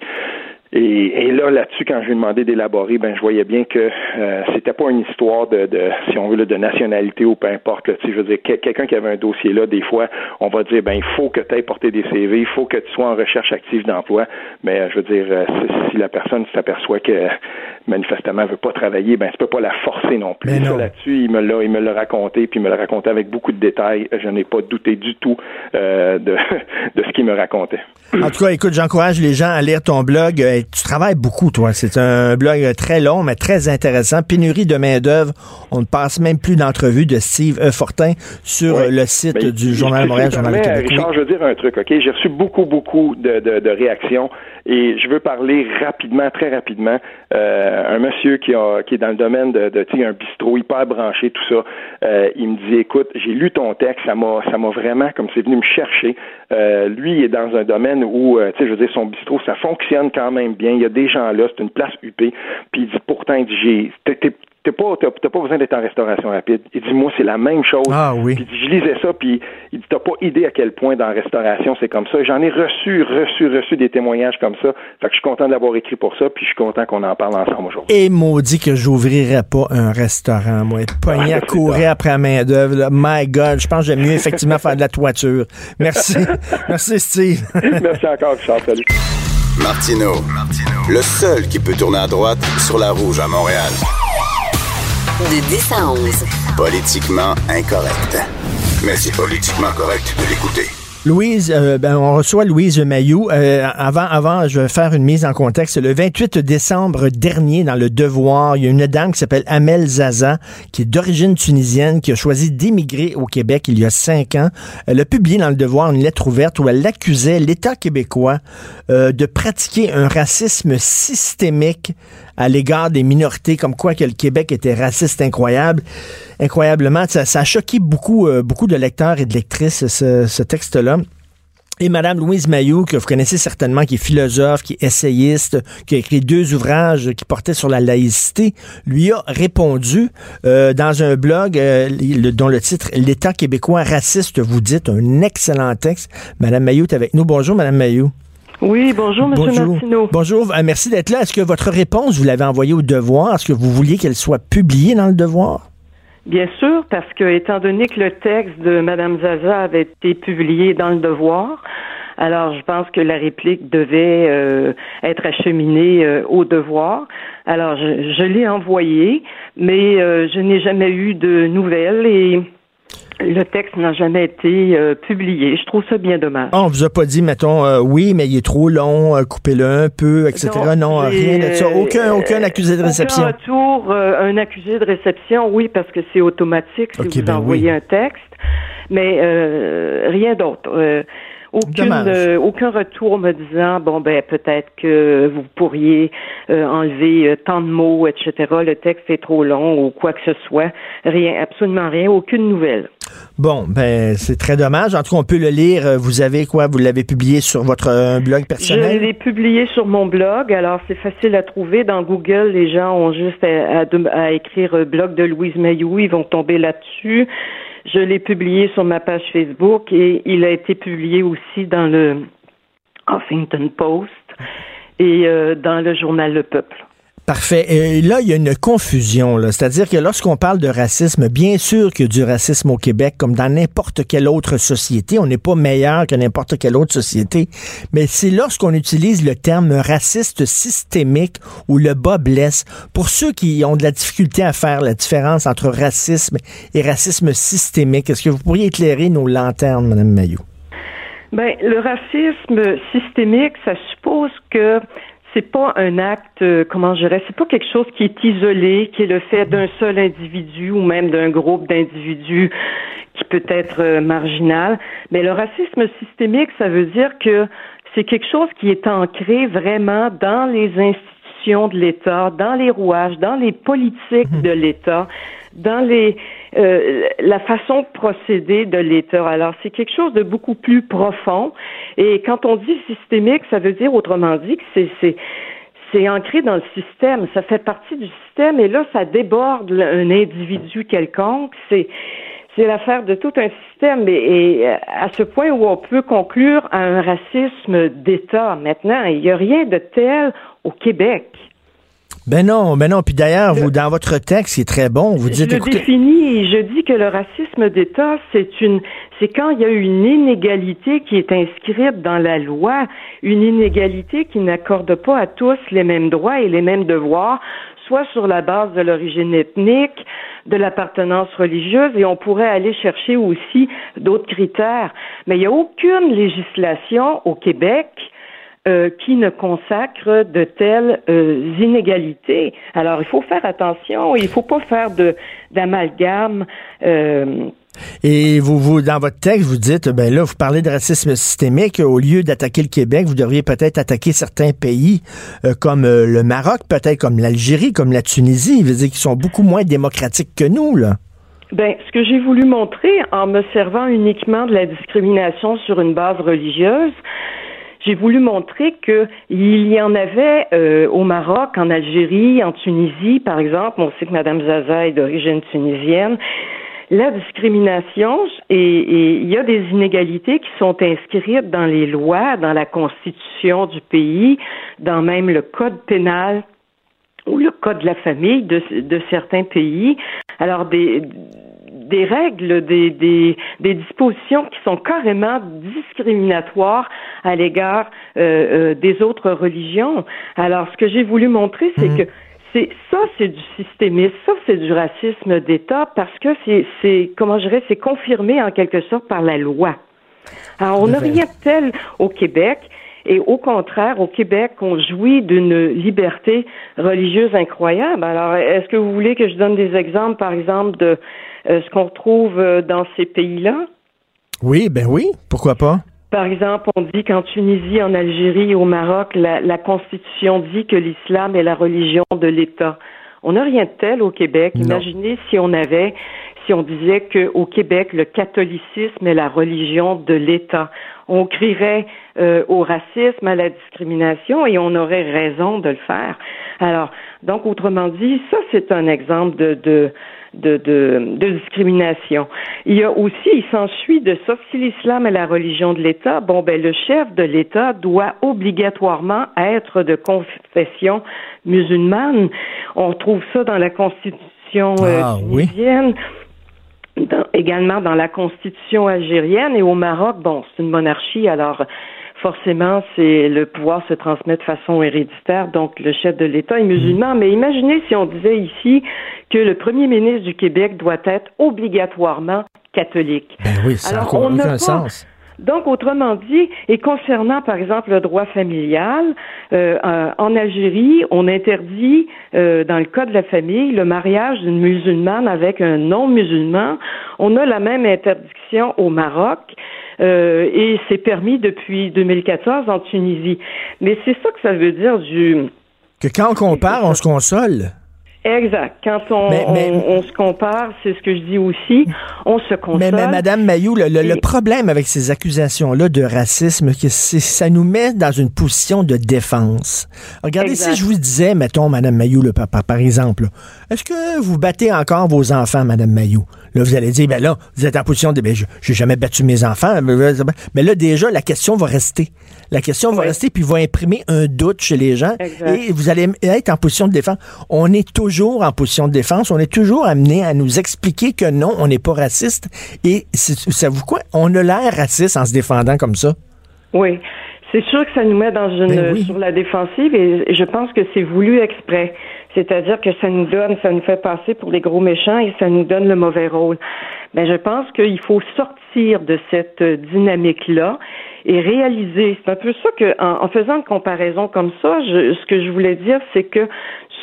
Et, là, là-dessus, quand je lui ai demandé d'élaborer, ben je voyais bien que euh, c'était pas une histoire de, de, si on veut, de nationalité ou peu importe. Là, je veux dire, que- quelqu'un qui avait un dossier là, des fois, on va dire, ben il faut que tu aies porté des CV, il faut que tu sois en recherche active d'emploi. Mais euh, je veux dire, euh, si la personne s'aperçoit que manifestement veut pas travailler, ben tu peux pas la forcer non plus. Mais Ça, là-dessus, il me l'a, il me l'a raconté, puis il me l'a raconté avec beaucoup de détails. Je n'ai pas douté du tout euh, de, *laughs* de ce qu'il me racontait. En tout cas, écoute, j'encourage les gens à lire ton blog. Euh, Tu travailles beaucoup, toi. C'est un blog très long, mais très intéressant. Pénurie de main-d'œuvre. On ne passe même plus d'entrevue de Steve E. Fortin sur euh, le site Mais du Journal Montréal, Journal Québec. Richard, je veux dire un truc, OK? J'ai reçu beaucoup, beaucoup de, de, de réactions et je veux parler rapidement, très rapidement. Euh, un monsieur qui, a, qui est dans le domaine de, de un bistrot hyper branché, tout ça, euh, il me dit, écoute, j'ai lu ton texte, ça m'a, ça m'a vraiment, comme c'est venu me chercher. Euh, lui, il est dans un domaine où, euh, tu sais, je veux dire, son bistrot, ça fonctionne quand même bien. Il y a des gens là, c'est une place huppée. Puis il dit, pourtant, il dit, j'ai, pas, t'as, t'as pas besoin d'être en restauration rapide. Il dit, moi, c'est la même chose. Ah oui. Puis je lisais ça, puis il dit, t'as pas idée à quel point dans la restauration c'est comme ça. J'en ai reçu, reçu, reçu des témoignages comme ça. Fait que je suis content de l'avoir écrit pour ça, puis je suis content qu'on en parle ensemble aujourd'hui. Et maudit que j'ouvrirais pas un restaurant, moi. Être pogné à Ah, c'est courir ça. après la main-d'œuvre. là. My God, je pense que j'aime mieux effectivement faire de la toiture. Merci. Merci, Steve. *laughs* Merci encore, Richard. Salut. Martino, le seul qui peut tourner à droite sur la rouge à Montréal. De 10 à 11. Politiquement incorrect. Mais c'est politiquement correct de l'écouter. Louise, euh, ben, on reçoit Louise Mayou. Euh, avant, avant, je vais faire une mise en contexte. Le 28 décembre dernier, dans Le Devoir, il y a une dame qui s'appelle Amel Zaza, qui est d'origine tunisienne, qui a choisi d'émigrer au Québec il y a cinq ans. Elle a publié dans Le Devoir une lettre ouverte où elle accusait l'État québécois euh, de pratiquer un racisme systémique à l'égard des minorités, comme quoi que le Québec était raciste incroyable, incroyablement. Ça, a choqué beaucoup, euh, beaucoup de lecteurs et de lectrices, ce, texte-là. Et Madame Louise Mayou, que vous connaissez certainement, qui est philosophe, qui est essayiste, qui a écrit deux ouvrages qui portaient sur la laïcité, lui a répondu euh, dans un blog euh, dont le titre L'État québécois raciste, vous dites, un excellent texte. Madame Mayou est avec nous. Bonjour, Madame Mayou. Oui, bonjour, Monsieur Bonjour. Martineau. Bonjour, euh, merci d'être là. Est-ce que votre réponse, vous l'avez envoyée au devoir? Est-ce que vous vouliez qu'elle soit publiée dans le devoir? Bien sûr, parce que étant donné que le texte de Madame Zaza avait été publié dans le Devoir, alors je pense que la réplique devait euh, être acheminée euh, au Devoir. Alors je, je l'ai envoyé, mais euh, je n'ai jamais eu de nouvelles et Le texte n'a jamais été euh, publié. Je trouve ça bien dommage. Ah, on vous a pas dit, mettons, euh, oui, mais il est trop long, euh, coupez-le un peu, etc. Non, rien de ça. Aucun, aucun accusé de réception. Aucun retour, un accusé de réception, oui, parce que c'est automatique si vous ben envoyez oui. un texte, mais rien d'autre. Aucune, euh, aucun retour me disant bon ben peut-être que vous pourriez euh, enlever euh, tant de mots, etc. Le texte est trop long ou quoi que ce soit. Rien, absolument rien, aucune nouvelle. Bon, ben, c'est très dommage. En tout cas, on peut le lire. Vous avez quoi? Vous l'avez publié sur votre blog Je personnel? l'ai publié sur mon blog, alors c'est facile à trouver. Dans Google, les gens ont juste à, à- à écrire blog de Louise Mayou, ils vont tomber là-dessus. Je l'ai publié sur ma page Facebook et il a été publié aussi dans le Huffington Post et euh, dans le journal Le Peuple. Parfait. Et là, il y a une confusion. C'est-à-dire que lorsqu'on parle de racisme, bien sûr qu'il y a du racisme au Québec, comme dans n'importe quelle autre société. On n'est pas meilleur que n'importe quelle autre société. Mais c'est lorsqu'on utilise le terme raciste systémique où le bas blesse. Pour ceux qui ont de la difficulté à faire la différence entre racisme et racisme systémique, est-ce que vous pourriez éclairer nos lanternes, Mme Mayou? Ben, le racisme systémique, ça suppose que c'est pas un acte, euh, comment je dirais, c'est pas quelque chose qui est isolé, qui est le fait d'un seul individu ou même d'un groupe d'individus qui peut être euh, marginal. Mais le racisme systémique, ça veut dire que c'est quelque chose qui est ancré vraiment dans les institutions de l'État, dans les rouages, dans les politiques de l'État, dans les euh, la façon de procéder de l'État. Alors, c'est quelque chose de beaucoup plus profond. Et quand on dit systémique, ça veut dire autrement dit que c'est c'est ancré dans le système, ça fait partie du système et là ça déborde un individu quelconque, c'est l'affaire de tout un système et, et à ce point où on peut conclure à un racisme d'État maintenant, il n'y a rien de tel au Québec. Ben non, ben non. Puis d'ailleurs, vous, dans votre texte, qui est très bon, vous dites, je écoutez, définis je dis que le racisme d'État, c'est une, c'est quand il y a une inégalité qui est inscrite dans la loi, une inégalité qui n'accorde pas à tous les mêmes droits et les mêmes devoirs, soit sur la base de l'origine ethnique, de l'appartenance religieuse, et on pourrait aller chercher aussi d'autres critères. Mais il n'y a aucune législation au Québec euh, qui ne consacre de telles euh, inégalités. Alors, il faut faire attention, il ne faut pas faire de d'amalgame. euh, Et vous, vous, dans votre texte, vous dites, ben là, vous parlez de racisme systémique. Au lieu d'attaquer le Québec, vous devriez peut-être attaquer certains pays euh, comme euh, le Maroc, peut-être comme l'Algérie, comme la Tunisie. Veux dire qu'ils sont beaucoup moins démocratiques que nous, là. Ben, ce que j'ai voulu montrer en me servant uniquement de la discrimination sur une base religieuse, j'ai voulu montrer que il y en avait euh, au Maroc, en Algérie, en Tunisie, par exemple. On sait que Mme Zaza est d'origine tunisienne. La discrimination et il y a des inégalités qui sont inscrites dans les lois, dans la constitution du pays, dans même le code pénal ou le code de la famille de, de certains pays. Alors des des règles, des, des, des dispositions qui sont carrément discriminatoires à l'égard euh, euh, des autres religions. Alors, ce que j'ai voulu montrer, c'est que c'est ça, c'est du systémisme, ça, c'est du racisme d'État, parce que c'est, c'est, comment je dirais, c'est confirmé en quelque sorte par la loi. Alors, on n'a rien de tel au Québec. Et au contraire, au Québec, on jouit d'une liberté religieuse incroyable. Alors, est-ce que vous voulez que je donne des exemples, par exemple, de ce qu'on retrouve euh, dans ces pays-là? Oui, ben oui, pourquoi pas? Par exemple, on dit qu'en Tunisie, en Algérie, au Maroc, la, la Constitution dit que l'islam est la religion de l'État. On n'a rien de tel au Québec. Non. Imaginez si on avait, si on disait qu'au Québec, le catholicisme est la religion de l'État. On crierait euh, au racisme, à la discrimination, et on aurait raison de le faire. Alors, donc, autrement dit, ça, c'est un exemple de, de de, de, de discrimination. Il y a aussi, il s'ensuit de ça, si l'islam est la religion de l'État, bon, ben, le chef de l'État doit obligatoirement être de confession musulmane. On trouve ça dans la constitution euh, Ah, oui. tunisienne. dans- également dans la constitution algérienne et au Maroc, bon, c'est une monarchie, alors forcément, c'est le pouvoir se transmet de façon héréditaire, donc le chef de l'État est musulman. Mais imaginez si on disait ici que le premier ministre du Québec doit être obligatoirement catholique. Ben oui, ça n'a aucun pas- sens. Donc, autrement dit, et concernant, par exemple, le droit familial, euh, euh, en Algérie, on interdit, euh, dans le cas de la famille, le mariage d'une musulmane avec un non-musulman. On a la même interdiction au Maroc. euh, et c'est permis depuis 2014 en Tunisie. Mais c'est ça que ça veut dire du... Que quand on compare, on se console. Exact. Quand on, Mais- mais- on, on se compare, c'est ce que je dis aussi, on se console. Mais, mais Madame Mayou, le, le- le Et- problème avec ces accusations-là de racisme, que c'est- ça nous met dans une position de défense. Regardez, Exact. si je vous disais, mettons, Madame Mayou, le papa, par exemple, est-ce que vous battez encore vos enfants, Madame Mayou? Là, vous allez dire, ben là, vous êtes en position de, ben, je j'ai jamais battu mes enfants. Mais là, déjà, la question va rester. La question va rester, puis va imprimer un doute chez les gens. Exact. Et vous allez être en position de défense. On est toujours en position de défense. On est toujours amené à nous expliquer que non, on n'est pas raciste. Et c'est- savez-vous quoi? On a l'air raciste en se défendant comme ça. Oui. C'est sûr que ça nous met dans une Ben oui. sur la défensive et je pense que c'est voulu exprès. C'est-à-dire que ça nous donne, ça nous fait passer pour des gros méchants et ça nous donne le mauvais rôle. Mais je pense qu'il faut sortir de cette euh, dynamique-là et réaliser. C'est un peu ça que, en, en faisant une comparaison comme ça, je- ce que je voulais dire, c'est que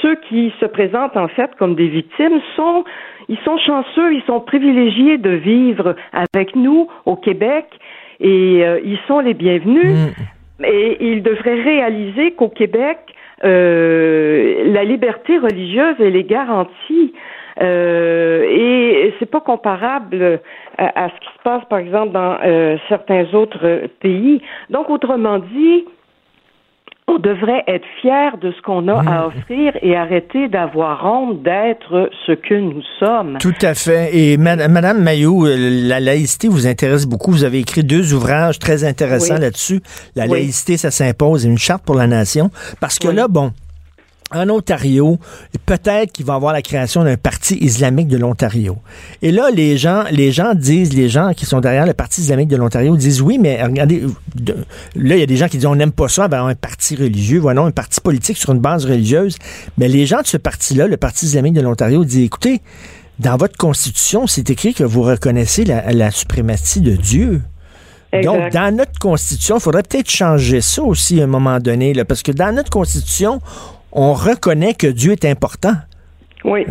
ceux qui se présentent en fait comme des victimes sont, ils sont chanceux, ils sont privilégiés de vivre avec nous au Québec et euh, ils sont les bienvenus. Et ils devraient réaliser qu'au Québec, euh, la liberté religieuse, elle est garantie. Euh, et c'est pas comparable à, ce qui se passe, par exemple, dans euh, certains autres pays. Donc, autrement dit, on devrait être fier de ce qu'on a à offrir et arrêter d'avoir honte d'être ce que nous sommes. Tout à fait. Et Mad- Madame Mayou, euh, la laïcité vous intéresse beaucoup. Vous avez écrit deux ouvrages très intéressants Oui. là-dessus. La Oui. laïcité, ça s'impose, et une charte pour la nation. Parce que Oui. là, bon, en Ontario, peut-être qu'il va y avoir la création d'un parti islamique de l'Ontario. Et là, les gens, les gens disent, les gens qui sont derrière le parti islamique de l'Ontario disent oui, mais regardez, de- là, il y a des gens qui disent on n'aime pas ça, ben, un parti religieux, voilà, un parti politique sur une base religieuse. Mais les gens de ce parti-là, le parti islamique de l'Ontario, disent écoutez, dans votre constitution, c'est écrit que vous reconnaissez la, la suprématie de Dieu. Donc, dans notre constitution, il faudrait peut-être changer ça aussi à un moment donné, là, parce que dans notre constitution, on reconnaît que Dieu est important. Oui.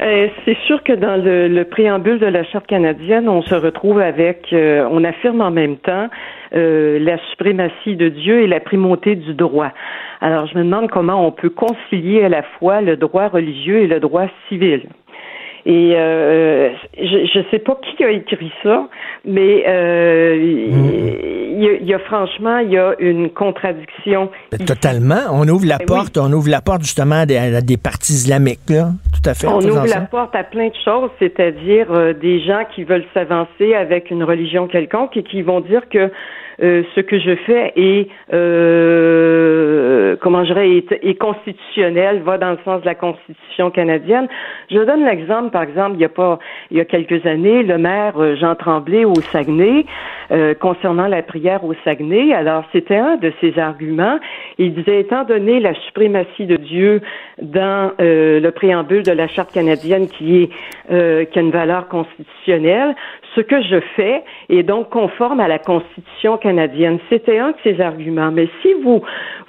Euh, c'est sûr que dans le, le préambule de la Charte canadienne, on se retrouve avec, euh, on affirme en même temps euh, la suprématie de Dieu et la primauté du droit. Alors, je me demande comment on peut concilier à la fois le droit religieux et le droit civil. Et euh, je ne sais pas qui a écrit ça, mais euh, il y, a- il y a franchement il y a une contradiction. Totalement. On ouvre la Ben porte, on ouvre la porte justement à des, à des partis islamiques, là. Tout à fait. On ouvre ça. la porte à plein de choses, c'est-à-dire euh, des gens qui veulent s'avancer avec une religion quelconque et qui vont dire que euh, ce que je fais est, euh, comment je dirais, est, constitutionnel, va dans le sens de la Constitution canadienne. Je donne l'exemple, par exemple, il y a pas, il y a quelques années, le maire euh, Jean Tremblay au Saguenay, euh, concernant la prière au Saguenay. Alors, c'était un de ses arguments. Il disait, étant donné la suprématie de Dieu dans euh, le préambule de la Charte canadienne qui est qui a une valeur constitutionnelle, ce que je fais est donc conforme à la Constitution canadienne. C'était un de ses arguments. Mais si vous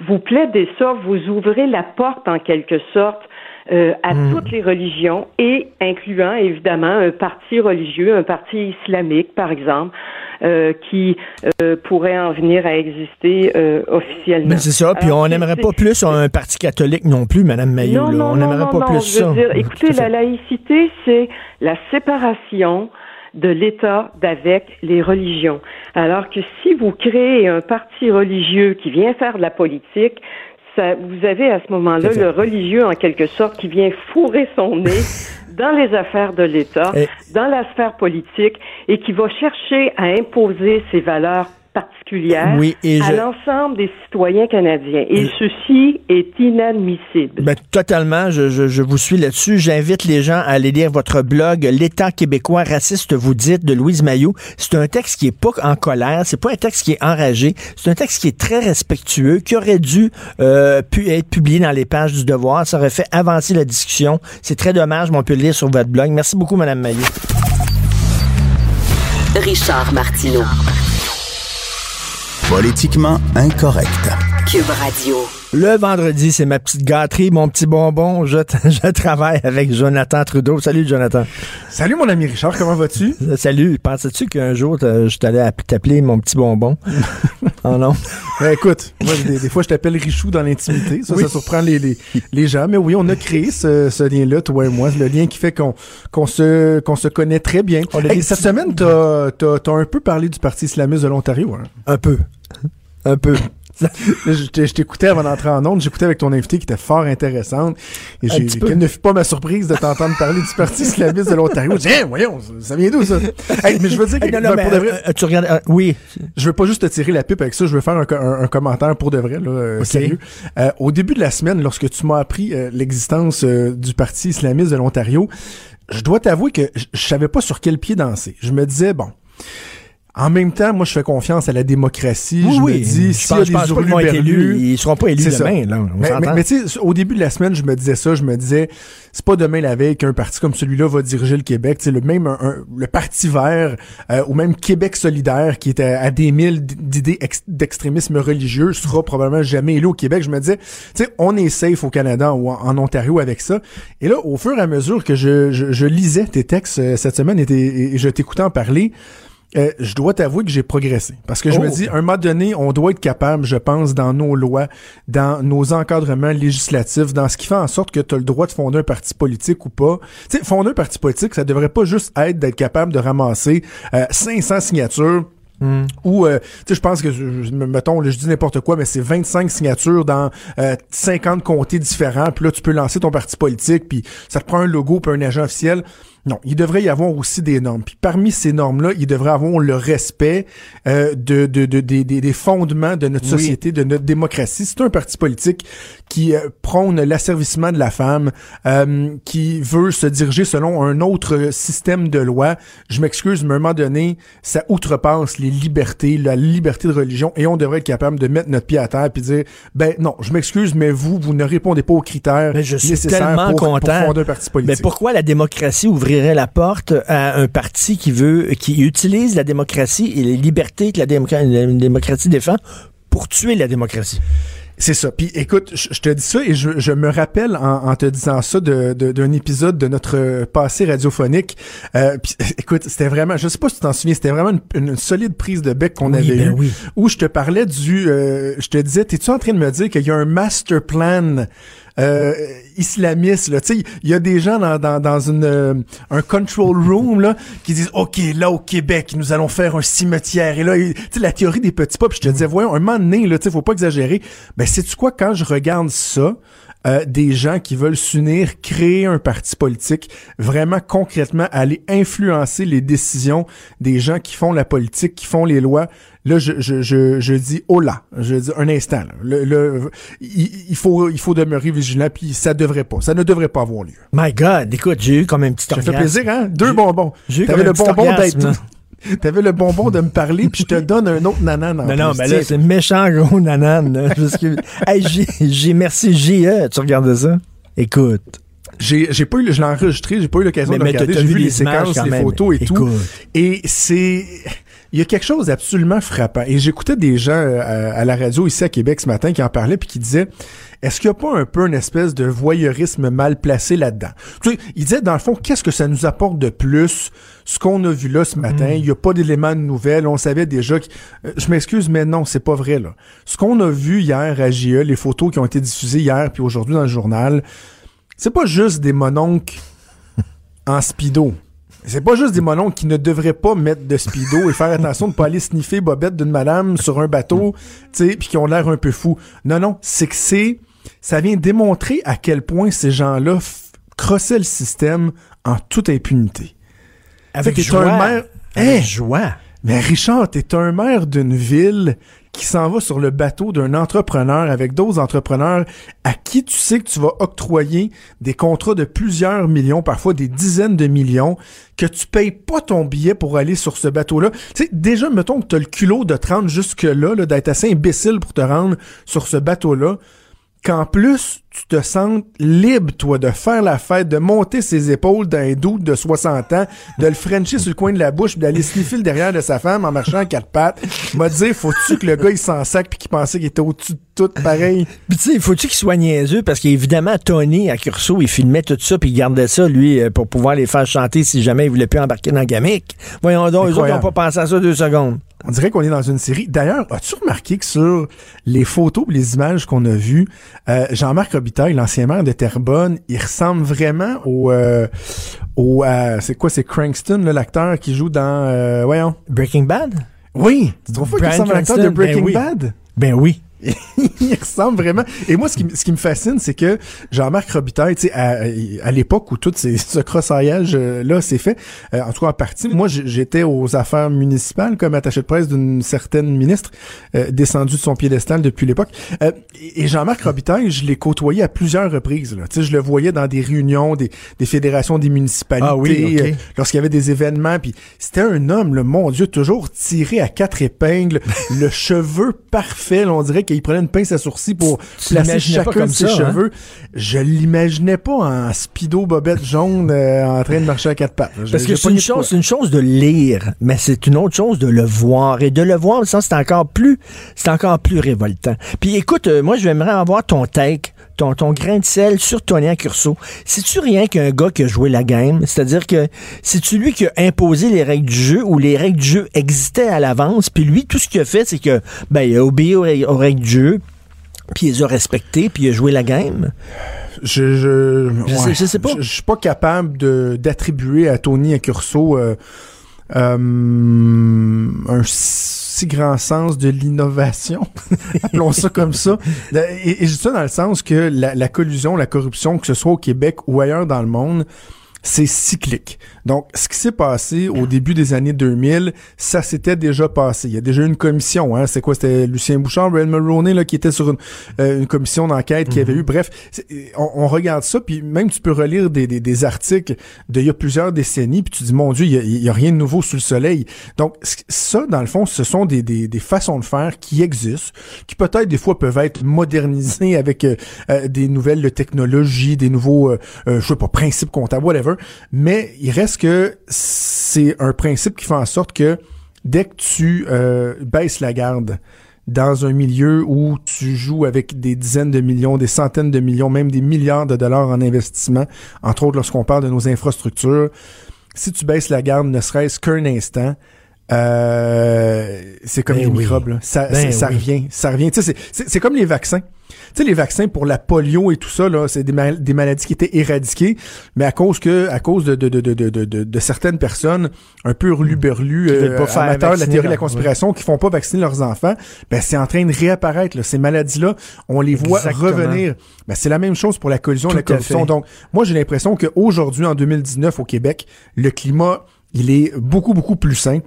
vous plaidez ça, vous ouvrez la porte en quelque sorte euh, à toutes les religions et incluant évidemment un parti religieux, un parti islamique par exemple, euh, qui euh, pourrait en venir à exister officiellement. Mais c'est ça. Puis on n'aimerait pas plus un parti catholique non plus, Madame Maillot. non, non, on n'aimerait pas non, plus ça. dire, écoutez, la laïcité, c'est la séparation de l'État d'avec les religions. Alors que si vous créez un parti religieux qui vient faire de la politique, ça, vous avez à ce moment-là le religieux, en quelque sorte, qui vient fourrer son *laughs* nez dans les affaires de l'État, Et- dans la sphère politique, et qui va chercher à imposer ses valeurs particulières Oui, et à je- l'ensemble des citoyens canadiens. Et ceci est inadmissible. Ben, totalement, je, je, je vous suis là-dessus. J'invite les gens à aller lire votre blog L'État québécois raciste, vous dites, de Louise Maillot. C'est un texte qui est pas en colère, c'est pas un texte qui est enragé, c'est un texte qui est très respectueux, qui aurait dû euh, pu être publié dans les pages du Devoir. Ça aurait fait avancer la discussion. C'est très dommage, mais on peut le lire sur votre blog. Merci beaucoup, Madame Maillot. Richard Martineau. Politiquement incorrect. Cube Radio. Le vendredi, c'est ma petite gâterie, mon petit bonbon. Je, *laughs* je travaille avec Jonathan Trudeau. Salut, Jonathan. Salut, mon ami Richard, comment vas-tu? *laughs* Salut. Pensais-tu qu'un jour, je t'allais app- t'appeler mon petit bonbon? *laughs* oh non. Ben, écoute, moi, des, des fois, je t'appelle Richou dans l'intimité. Ça, Oui. ça surprend les, les, les gens. Mais oui, on a créé ce, ce lien-là, toi et moi. Le lien qui fait qu'on qu'on se, qu'on se connaît très bien. Hey, cette semaine, t'as as, un peu parlé du Parti islamiste de l'Ontario. Hein? Un peu. Un peu. *laughs* Je t'ai- je t'écoutais avant d'entrer en onde. J'écoutais avec ton invité qui était fort intéressante. Et j'ai, quelle ne fut pas ma surprise de t'entendre parler du Parti islamiste de l'Ontario. J'ai dit, Hein, voyons, ça vient d'où, ça? Hey, mais je veux dire que, Hey, non, non, ben, mais, pour de vrai, euh, tu regardes. euh, oui. Je veux pas juste te tirer la pipe avec ça, je veux faire un, co- un- un commentaire pour de vrai, là, euh, sérieux. Euh, au début de la semaine, lorsque tu m'as appris euh, l'existence euh, du Parti islamiste de l'Ontario, je dois t'avouer que je je savais pas sur quel pied danser. Je me disais, bon... En même temps, moi, je fais confiance à la démocratie. Oui, je oui. me dis, s'il y a des pas vont être élus. Ils seront pas élus C'est demain, là. On mais, s'entend? mais, mais tu sais, au début de la semaine, je me disais ça, je me disais, c'est pas demain la veille qu'un parti comme celui-là va diriger le Québec. Sais, le même, un- un- le Parti vert, euh, ou même Québec solidaire, qui est à, à des milles d'idées ex- d'extrémisme religieux, sera probablement jamais élu au Québec. Je me disais, tu sais, on est safe au Canada ou en, en Ontario avec ça. Et là, au fur et à mesure que je, je, je lisais tes textes euh, cette semaine et, et je t'écoutais en parler, euh, je dois t'avouer que j'ai progressé. Parce que je Oh. me dis, à un moment donné, on doit être capable, je pense, dans nos lois, dans nos encadrements législatifs, dans ce qui fait en sorte que tu as le droit de fonder un parti politique ou pas. Tu sais, fonder un parti politique, ça devrait pas juste être d'être capable de ramasser euh, 500 signatures ou, euh, tu sais, je pense que, mettons, je dis n'importe quoi, mais c'est 25 signatures dans euh, 50 comtés différents, puis là, tu peux lancer ton parti politique, puis ça te prend un logo, puis un agent officiel. Non, il devrait y avoir aussi des normes. Puis parmi ces normes-là, il devrait avoir le respect euh, de, de, de- des- des, fondements de notre Oui. société, de notre démocratie. C'est un parti politique qui euh, prône l'asservissement de la femme, euh, qui veut se diriger selon un autre système de loi. Je m'excuse, mais à un moment donné, ça outrepasse les libertés, la liberté de religion, et on devrait être capable de mettre notre pied à terre puis dire, ben non, je m'excuse, mais vous, vous ne répondez pas aux critères Mais je suis nécessaires tellement pour, pour content. fonder un parti politique. Mais pourquoi la démocratie ouvrirait la porte à un parti qui veut, qui utilise la démocratie et les libertés que la, démocra- la démocratie défend pour tuer la démocratie? C'est ça. Puis écoute, je, te dis ça et je, je me rappelle en, en te disant ça de- de- d'un épisode de notre passé radiophonique. Euh, puis, *laughs* écoute, c'était vraiment, je sais pas si tu t'en souviens, c'était vraiment une, une solide prise de bec qu'on Oui, avait ben eue, oui. où je te parlais du, euh, je te disais, t'es-tu en train de me dire qu'il y a un master plan euh, islamiste là, il y a des gens dans, dans, une euh, un control room là qui disent OK, là au Québec, nous allons faire un cimetière et là sais la théorie des petits pas, puis je te disais voyons, un moment donné là, faut pas exagérer. Ben c'est tu quoi quand je regarde ça euh, des gens qui veulent s'unir, créer un parti politique, vraiment concrètement aller influencer les décisions des gens qui font la politique, qui font les lois. Là, je, je, je, je dis oh là, je dis un instant. Là. Le, le- il, il faut il faut demeurer vigilant, puis ça devrait pas, ça ne devrait pas avoir lieu. My God, écoute, j'ai eu comme un petit Ça fait plaisir, hein? Deux bonbons. j'ai eu comme un le bonbon d'être. T'avais le bonbon de me parler, puis je te donne un autre nanan en Non, non, mais là, c'est méchant, gros nanan. *laughs* que- hey, j'ai, j'ai merci JE. Tu regardes ça? Écoute. J'ai, j'ai pas eu, je l'ai enregistré, j'ai pas eu l'occasion Mais- de mais regarder. J'ai vu les séquences, les photos et tout. Écoute. Et c'est, il y a quelque chose d'absolument frappant. Et j'écoutais des gens euh, à, à la radio ici à Québec ce matin qui en parlaient puis qui disaient, est-ce qu'il y a pas un peu une espèce de voyeurisme mal placé là-dedans? Tu sais, ils disaient, dans le fond, qu'est-ce que ça nous apporte de plus, ce qu'on a vu là ce matin? Il y a pas d'éléments de nouvelles. On savait déjà que, euh, je m'excuse, mais non, c'est pas vrai, là. Ce qu'on a vu hier à JE, les photos qui ont été diffusées hier puis aujourd'hui dans le journal, c'est pas juste des mononcles en speedo. C'est pas juste des mononcles qui ne devraient pas mettre de speedo et faire attention de pas aller sniffer bobette d'une madame sur un bateau, tu sais, puis qui ont l'air un peu fous. Non, non, c'est que c'est, ça vient démontrer à quel point ces gens-là crossaient le système en toute impunité. Avec joie. un maire- Avec Hein? joie. Mais Richard, t'es un maire d'une ville qui s'en va sur le bateau d'un entrepreneur avec d'autres entrepreneurs à qui tu sais que tu vas octroyer des contrats de plusieurs millions, parfois des dizaines de millions, que tu payes pas ton billet pour aller sur ce bateau-là. Tu sais, déjà, mettons que t'as le culot de te rendre jusque-là, là, d'être assez imbécile pour te rendre sur ce bateau-là, qu'en plus, tu te sentes libre, toi, de faire la fête, de monter ses épaules d'un doute de 60 ans, de le frencher sur le coin de la bouche, puis d'aller sniffer le derrière de sa femme en marchant à quatre pattes. M'a dit, faut-tu que le gars, il s'en sac puis qu'il pensait qu'il était au-dessus de tout, pareil? Puis tu sais, faut-tu qu'il soit niaiseux? Parce qu'évidemment, Tony à Curso, il filmait tout ça puis il gardait ça, lui, euh, pour pouvoir les faire chanter si jamais il voulait plus embarquer dans gamique. Voyons donc, eux autres Incroyable. n'ont pas pensé à ça deux secondes. On dirait qu'on est dans une série. D'ailleurs, as-tu remarqué que sur les photos les images qu'on a vues, euh, Jean-Marc Robitaille, l'ancien maire de Terrebonne, il ressemble vraiment au... euh, au euh, c'est quoi, c'est Crankston, l'acteur qui joue dans... euh, voyons. Breaking Bad? Oui! Tu trouves pas qu'il ressemble à l'acteur de ben Breaking oui. Bad? Ben oui. *laughs* il ressemble vraiment. Et moi, ce qui, ce qui me fascine, c'est que Jean-Marc Robitaille, tu sais, à, à l'époque où tout ces, *laughs* ce crossaillage euh, là s'est fait, euh, en tout cas en partie, moi j'étais aux affaires municipales comme attaché de presse d'une certaine ministre euh, descendue de son piédestal depuis l'époque. Euh, et Jean-Marc Robitaille, je l'ai côtoyé à plusieurs reprises. Là. Tu sais, je le voyais dans des réunions des, des fédérations des municipalités, Ah oui, euh, lorsqu'il y avait des événements. Puis c'était un homme, le mon Dieu, toujours tiré à quatre épingles, *laughs* le cheveu parfait. là, on dirait qu'il prenait une pince à sourcils pour Tu placer chacun de ses ça, hein? cheveux. Je l'imaginais pas en speedo bobette jaune euh, en train de marcher à quatre pattes. Je- Parce que c'est une chose, c'est une chose de lire, mais c'est une autre chose de le voir. Et de le voir, ça, c'est encore plus, c'est encore plus révoltant. Puis écoute, euh, moi, j'aimerais avoir ton take, ton, ton grain de sel sur Tony Curso. C'est-tu rien qu'un gars qui a joué la game? C'est-à-dire que c'est-tu lui qui a imposé les règles du jeu ou les règles du jeu existaient à l'avance? Puis lui, tout ce qu'il a fait, c'est que, ben, il a obéi aux, règles- aux règles du jeu, puis il les a respectées, puis il a joué la game. Je, je, Je sais- je sais pas. Je, je suis pas capable d'attribuer à Tony Accurso euh, euh, un si grand sens de l'innovation, *laughs* appelons ça comme ça. Et, et je ça dans le sens que la collusion, la corruption, que ce soit au Québec ou ailleurs dans le monde, c'est cyclique. Donc, ce qui s'est passé au début des années 2000, ça s'était déjà passé. Il y a déjà eu une commission. Hein. C'est quoi? C'était Lucien Bouchard, Brian Mulroney, là, qui était sur une, euh, une commission d'enquête qui avait eu. Bref, on, on regarde ça, puis même tu peux relire des, des, des articles d'il y a plusieurs décennies, puis tu dis, mon Dieu, il y a, il y a rien de nouveau sous le soleil. Donc, ça, dans le fond, ce sont des, des, des façons de faire qui existent, qui peut-être des fois peuvent être modernisées avec euh, euh, des nouvelles technologies, des nouveaux, euh, euh, je sais pas, principes comptables, whatever. Mais il reste que c'est un principe qui fait en sorte que dès que tu euh, baisses la garde dans un milieu où tu joues avec des dizaines de millions, des centaines de millions, même des milliards de dollars en investissement, entre autres lorsqu'on parle de nos infrastructures, si tu baisses la garde ne serait-ce qu'un instant, euh, c'est comme Ben les oui. microbes, là. Ça, Ben ça, ça oui. revient, ça revient. C'est comme les vaccins. Tu sais, les vaccins pour la polio et tout ça, là, c'est des, mal- des maladies qui étaient éradiquées, mais à cause que, à cause de, de, de, de, de, de, de- de certaines personnes un peu Qui veulent euh, amateurs de la théorie de la conspiration, qui font pas vacciner leurs enfants, ben c'est en train de réapparaître. Là. Ces maladies-là, on les voit Exactement. revenir. Ben, c'est la même chose pour la collusion, Tout la corruption. Donc, moi, j'ai l'impression qu'aujourd'hui, en 2019, au Québec, le climat, il est beaucoup, beaucoup plus sain.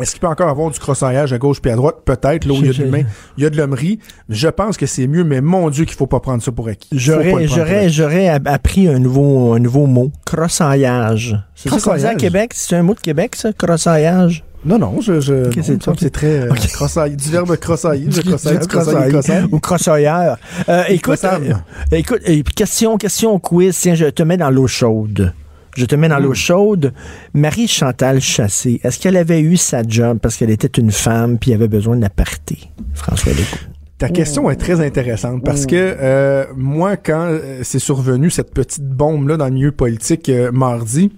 Est-ce qu'il peut encore avoir du crossaillage à gauche puis à droite? Peut-être, là où il y a de l'humain, il y a de l'hommerie. Je pense que c'est mieux, mais mon Dieu qu'il faut pas prendre ça pour acquis. J'aurais, j'aurais, j'aurais app- appris un nouveau, un nouveau mot. Crossaillage. C'est ça qu'on dit à Crossaillage? Québec? C'est un mot de Québec, ça? Crossaillage? Non, non, je, je, Ok, non, c'est- très euh, Ok. crossaille- du verbe crossailler. Je Du- crossaille, du crossaille, crossaille. Ou crossailleur. Euh, écoute, euh, écoute, euh, question, question quiz. Tiens, je te mets dans l'eau chaude. Je te mets dans l'eau chaude. Marie-Chantal Chassé, est-ce qu'elle avait eu sa job parce qu'elle était une femme puis avait besoin d'aparté? François Legault. Ta question est très intéressante parce que euh, moi, quand euh, c'est survenu cette petite bombe-là dans le milieu politique euh, mardi,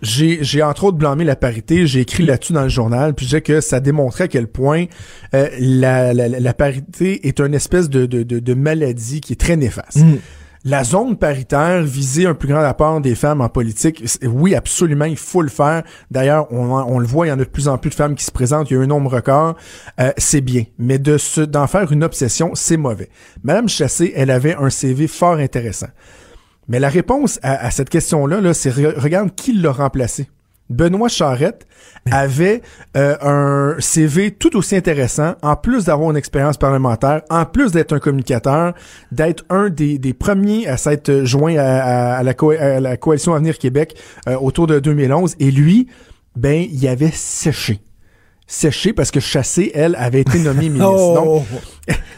j'ai, j'ai entre autres blâmé la parité, j'ai écrit là-dessus dans le journal, puis je disais que ça démontrait à quel point euh, la, la, la parité est une espèce de, de, de, de maladie qui est très néfaste. Mm. La zone paritaire, viser un plus grand apport des femmes en politique, oui, absolument, il faut le faire. D'ailleurs, on, le voit, il y en a de plus en plus de femmes qui se présentent, il y a un nombre record, euh, c'est bien. Mais de se, d'en faire une obsession, c'est mauvais. Madame Chassé, elle avait un CV fort intéressant. Mais la réponse à, cette question-là, là, c'est re- regarde qui l'a remplacé. Benoît Charette avait euh, un CV tout aussi intéressant, en plus d'avoir une expérience parlementaire, en plus d'être un communicateur, d'être un des, premiers à s'être joint à la coalition Avenir Québec euh, autour de 2011. Et lui, ben, il avait séché. Séché parce que Chassé, elle, avait été nommée *laughs* ministre. Donc, Oh!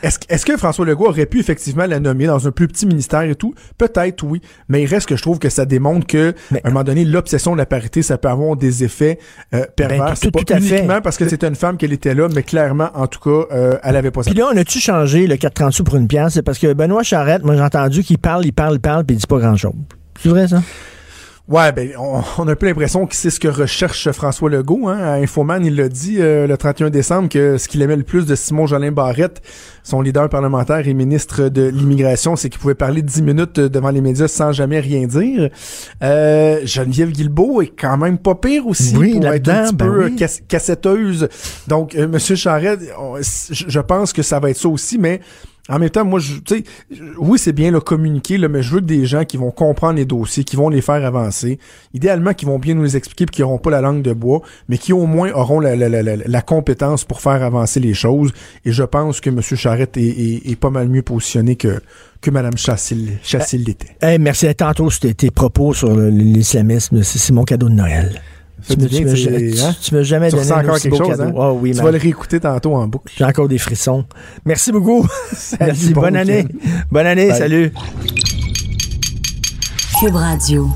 Est-ce, est-ce que François Legault aurait pu effectivement la nommer dans un plus petit ministère et tout? Peut-être, oui. Mais il reste que je trouve que ça démontre que, Mais- à un moment donné, l'obsession de la parité, ça peut avoir des effets euh, pervers. Ben, c'est tout- pas tout à fait. uniquement parce que c'était une femme qu'elle était là, mais clairement, en tout cas, euh, elle avait pas ça. Puis là, on a-tu changé le 4,30 sous pour une pièce? C'est parce que Benoît Charette, moi, j'ai entendu qu'il parle, il parle, il parle, puis il dit pas grand-chose. C'est vrai, ça? Ouais, ben, on, *laughs* on a un peu l'impression que c'est ce que recherche François Legault. Hein. À Infoman, il l'a dit euh, le 31 décembre que ce qu'il aimait le plus de Simon Jolin Barrette, son leader parlementaire et ministre de l'immigration, c'est qu'il pouvait parler 10 minutes devant les médias sans jamais rien dire. Euh, Geneviève Guilbeault est quand même pas pire aussi Oui, pour être un petit ben peu oui. casse- cassetteuse. Donc, euh, Monsieur Charette, on- je pense que ça va être ça aussi, mais en même temps, moi, je, tu sais, oui, c'est bien le communiquer, là, mais je veux que des gens qui vont comprendre les dossiers, qui vont les faire avancer, idéalement, qui vont bien nous les expliquer, puis qui n'auront pas la langue de bois, mais qui au moins auront la, la, la, la, la compétence pour faire avancer les choses. Et je pense que M. Charette est, est, est pas mal mieux positionné que, que Mme Chassil, Chassil l'était. Hey, merci. Tantôt, c'était tes propos sur l'islamisme. C'est mon cadeau de Noël. Tu me, tu me- hein? tu m'as jamais Tu donné un encore aussi quelque beau chose, cadeau. hein? Ah oui, tu man. vas le réécouter tantôt en boucle. J'ai encore des frissons. Merci beaucoup. Merci. bon Bonne année. Bonne année. Bye. Salut. Cube Radio.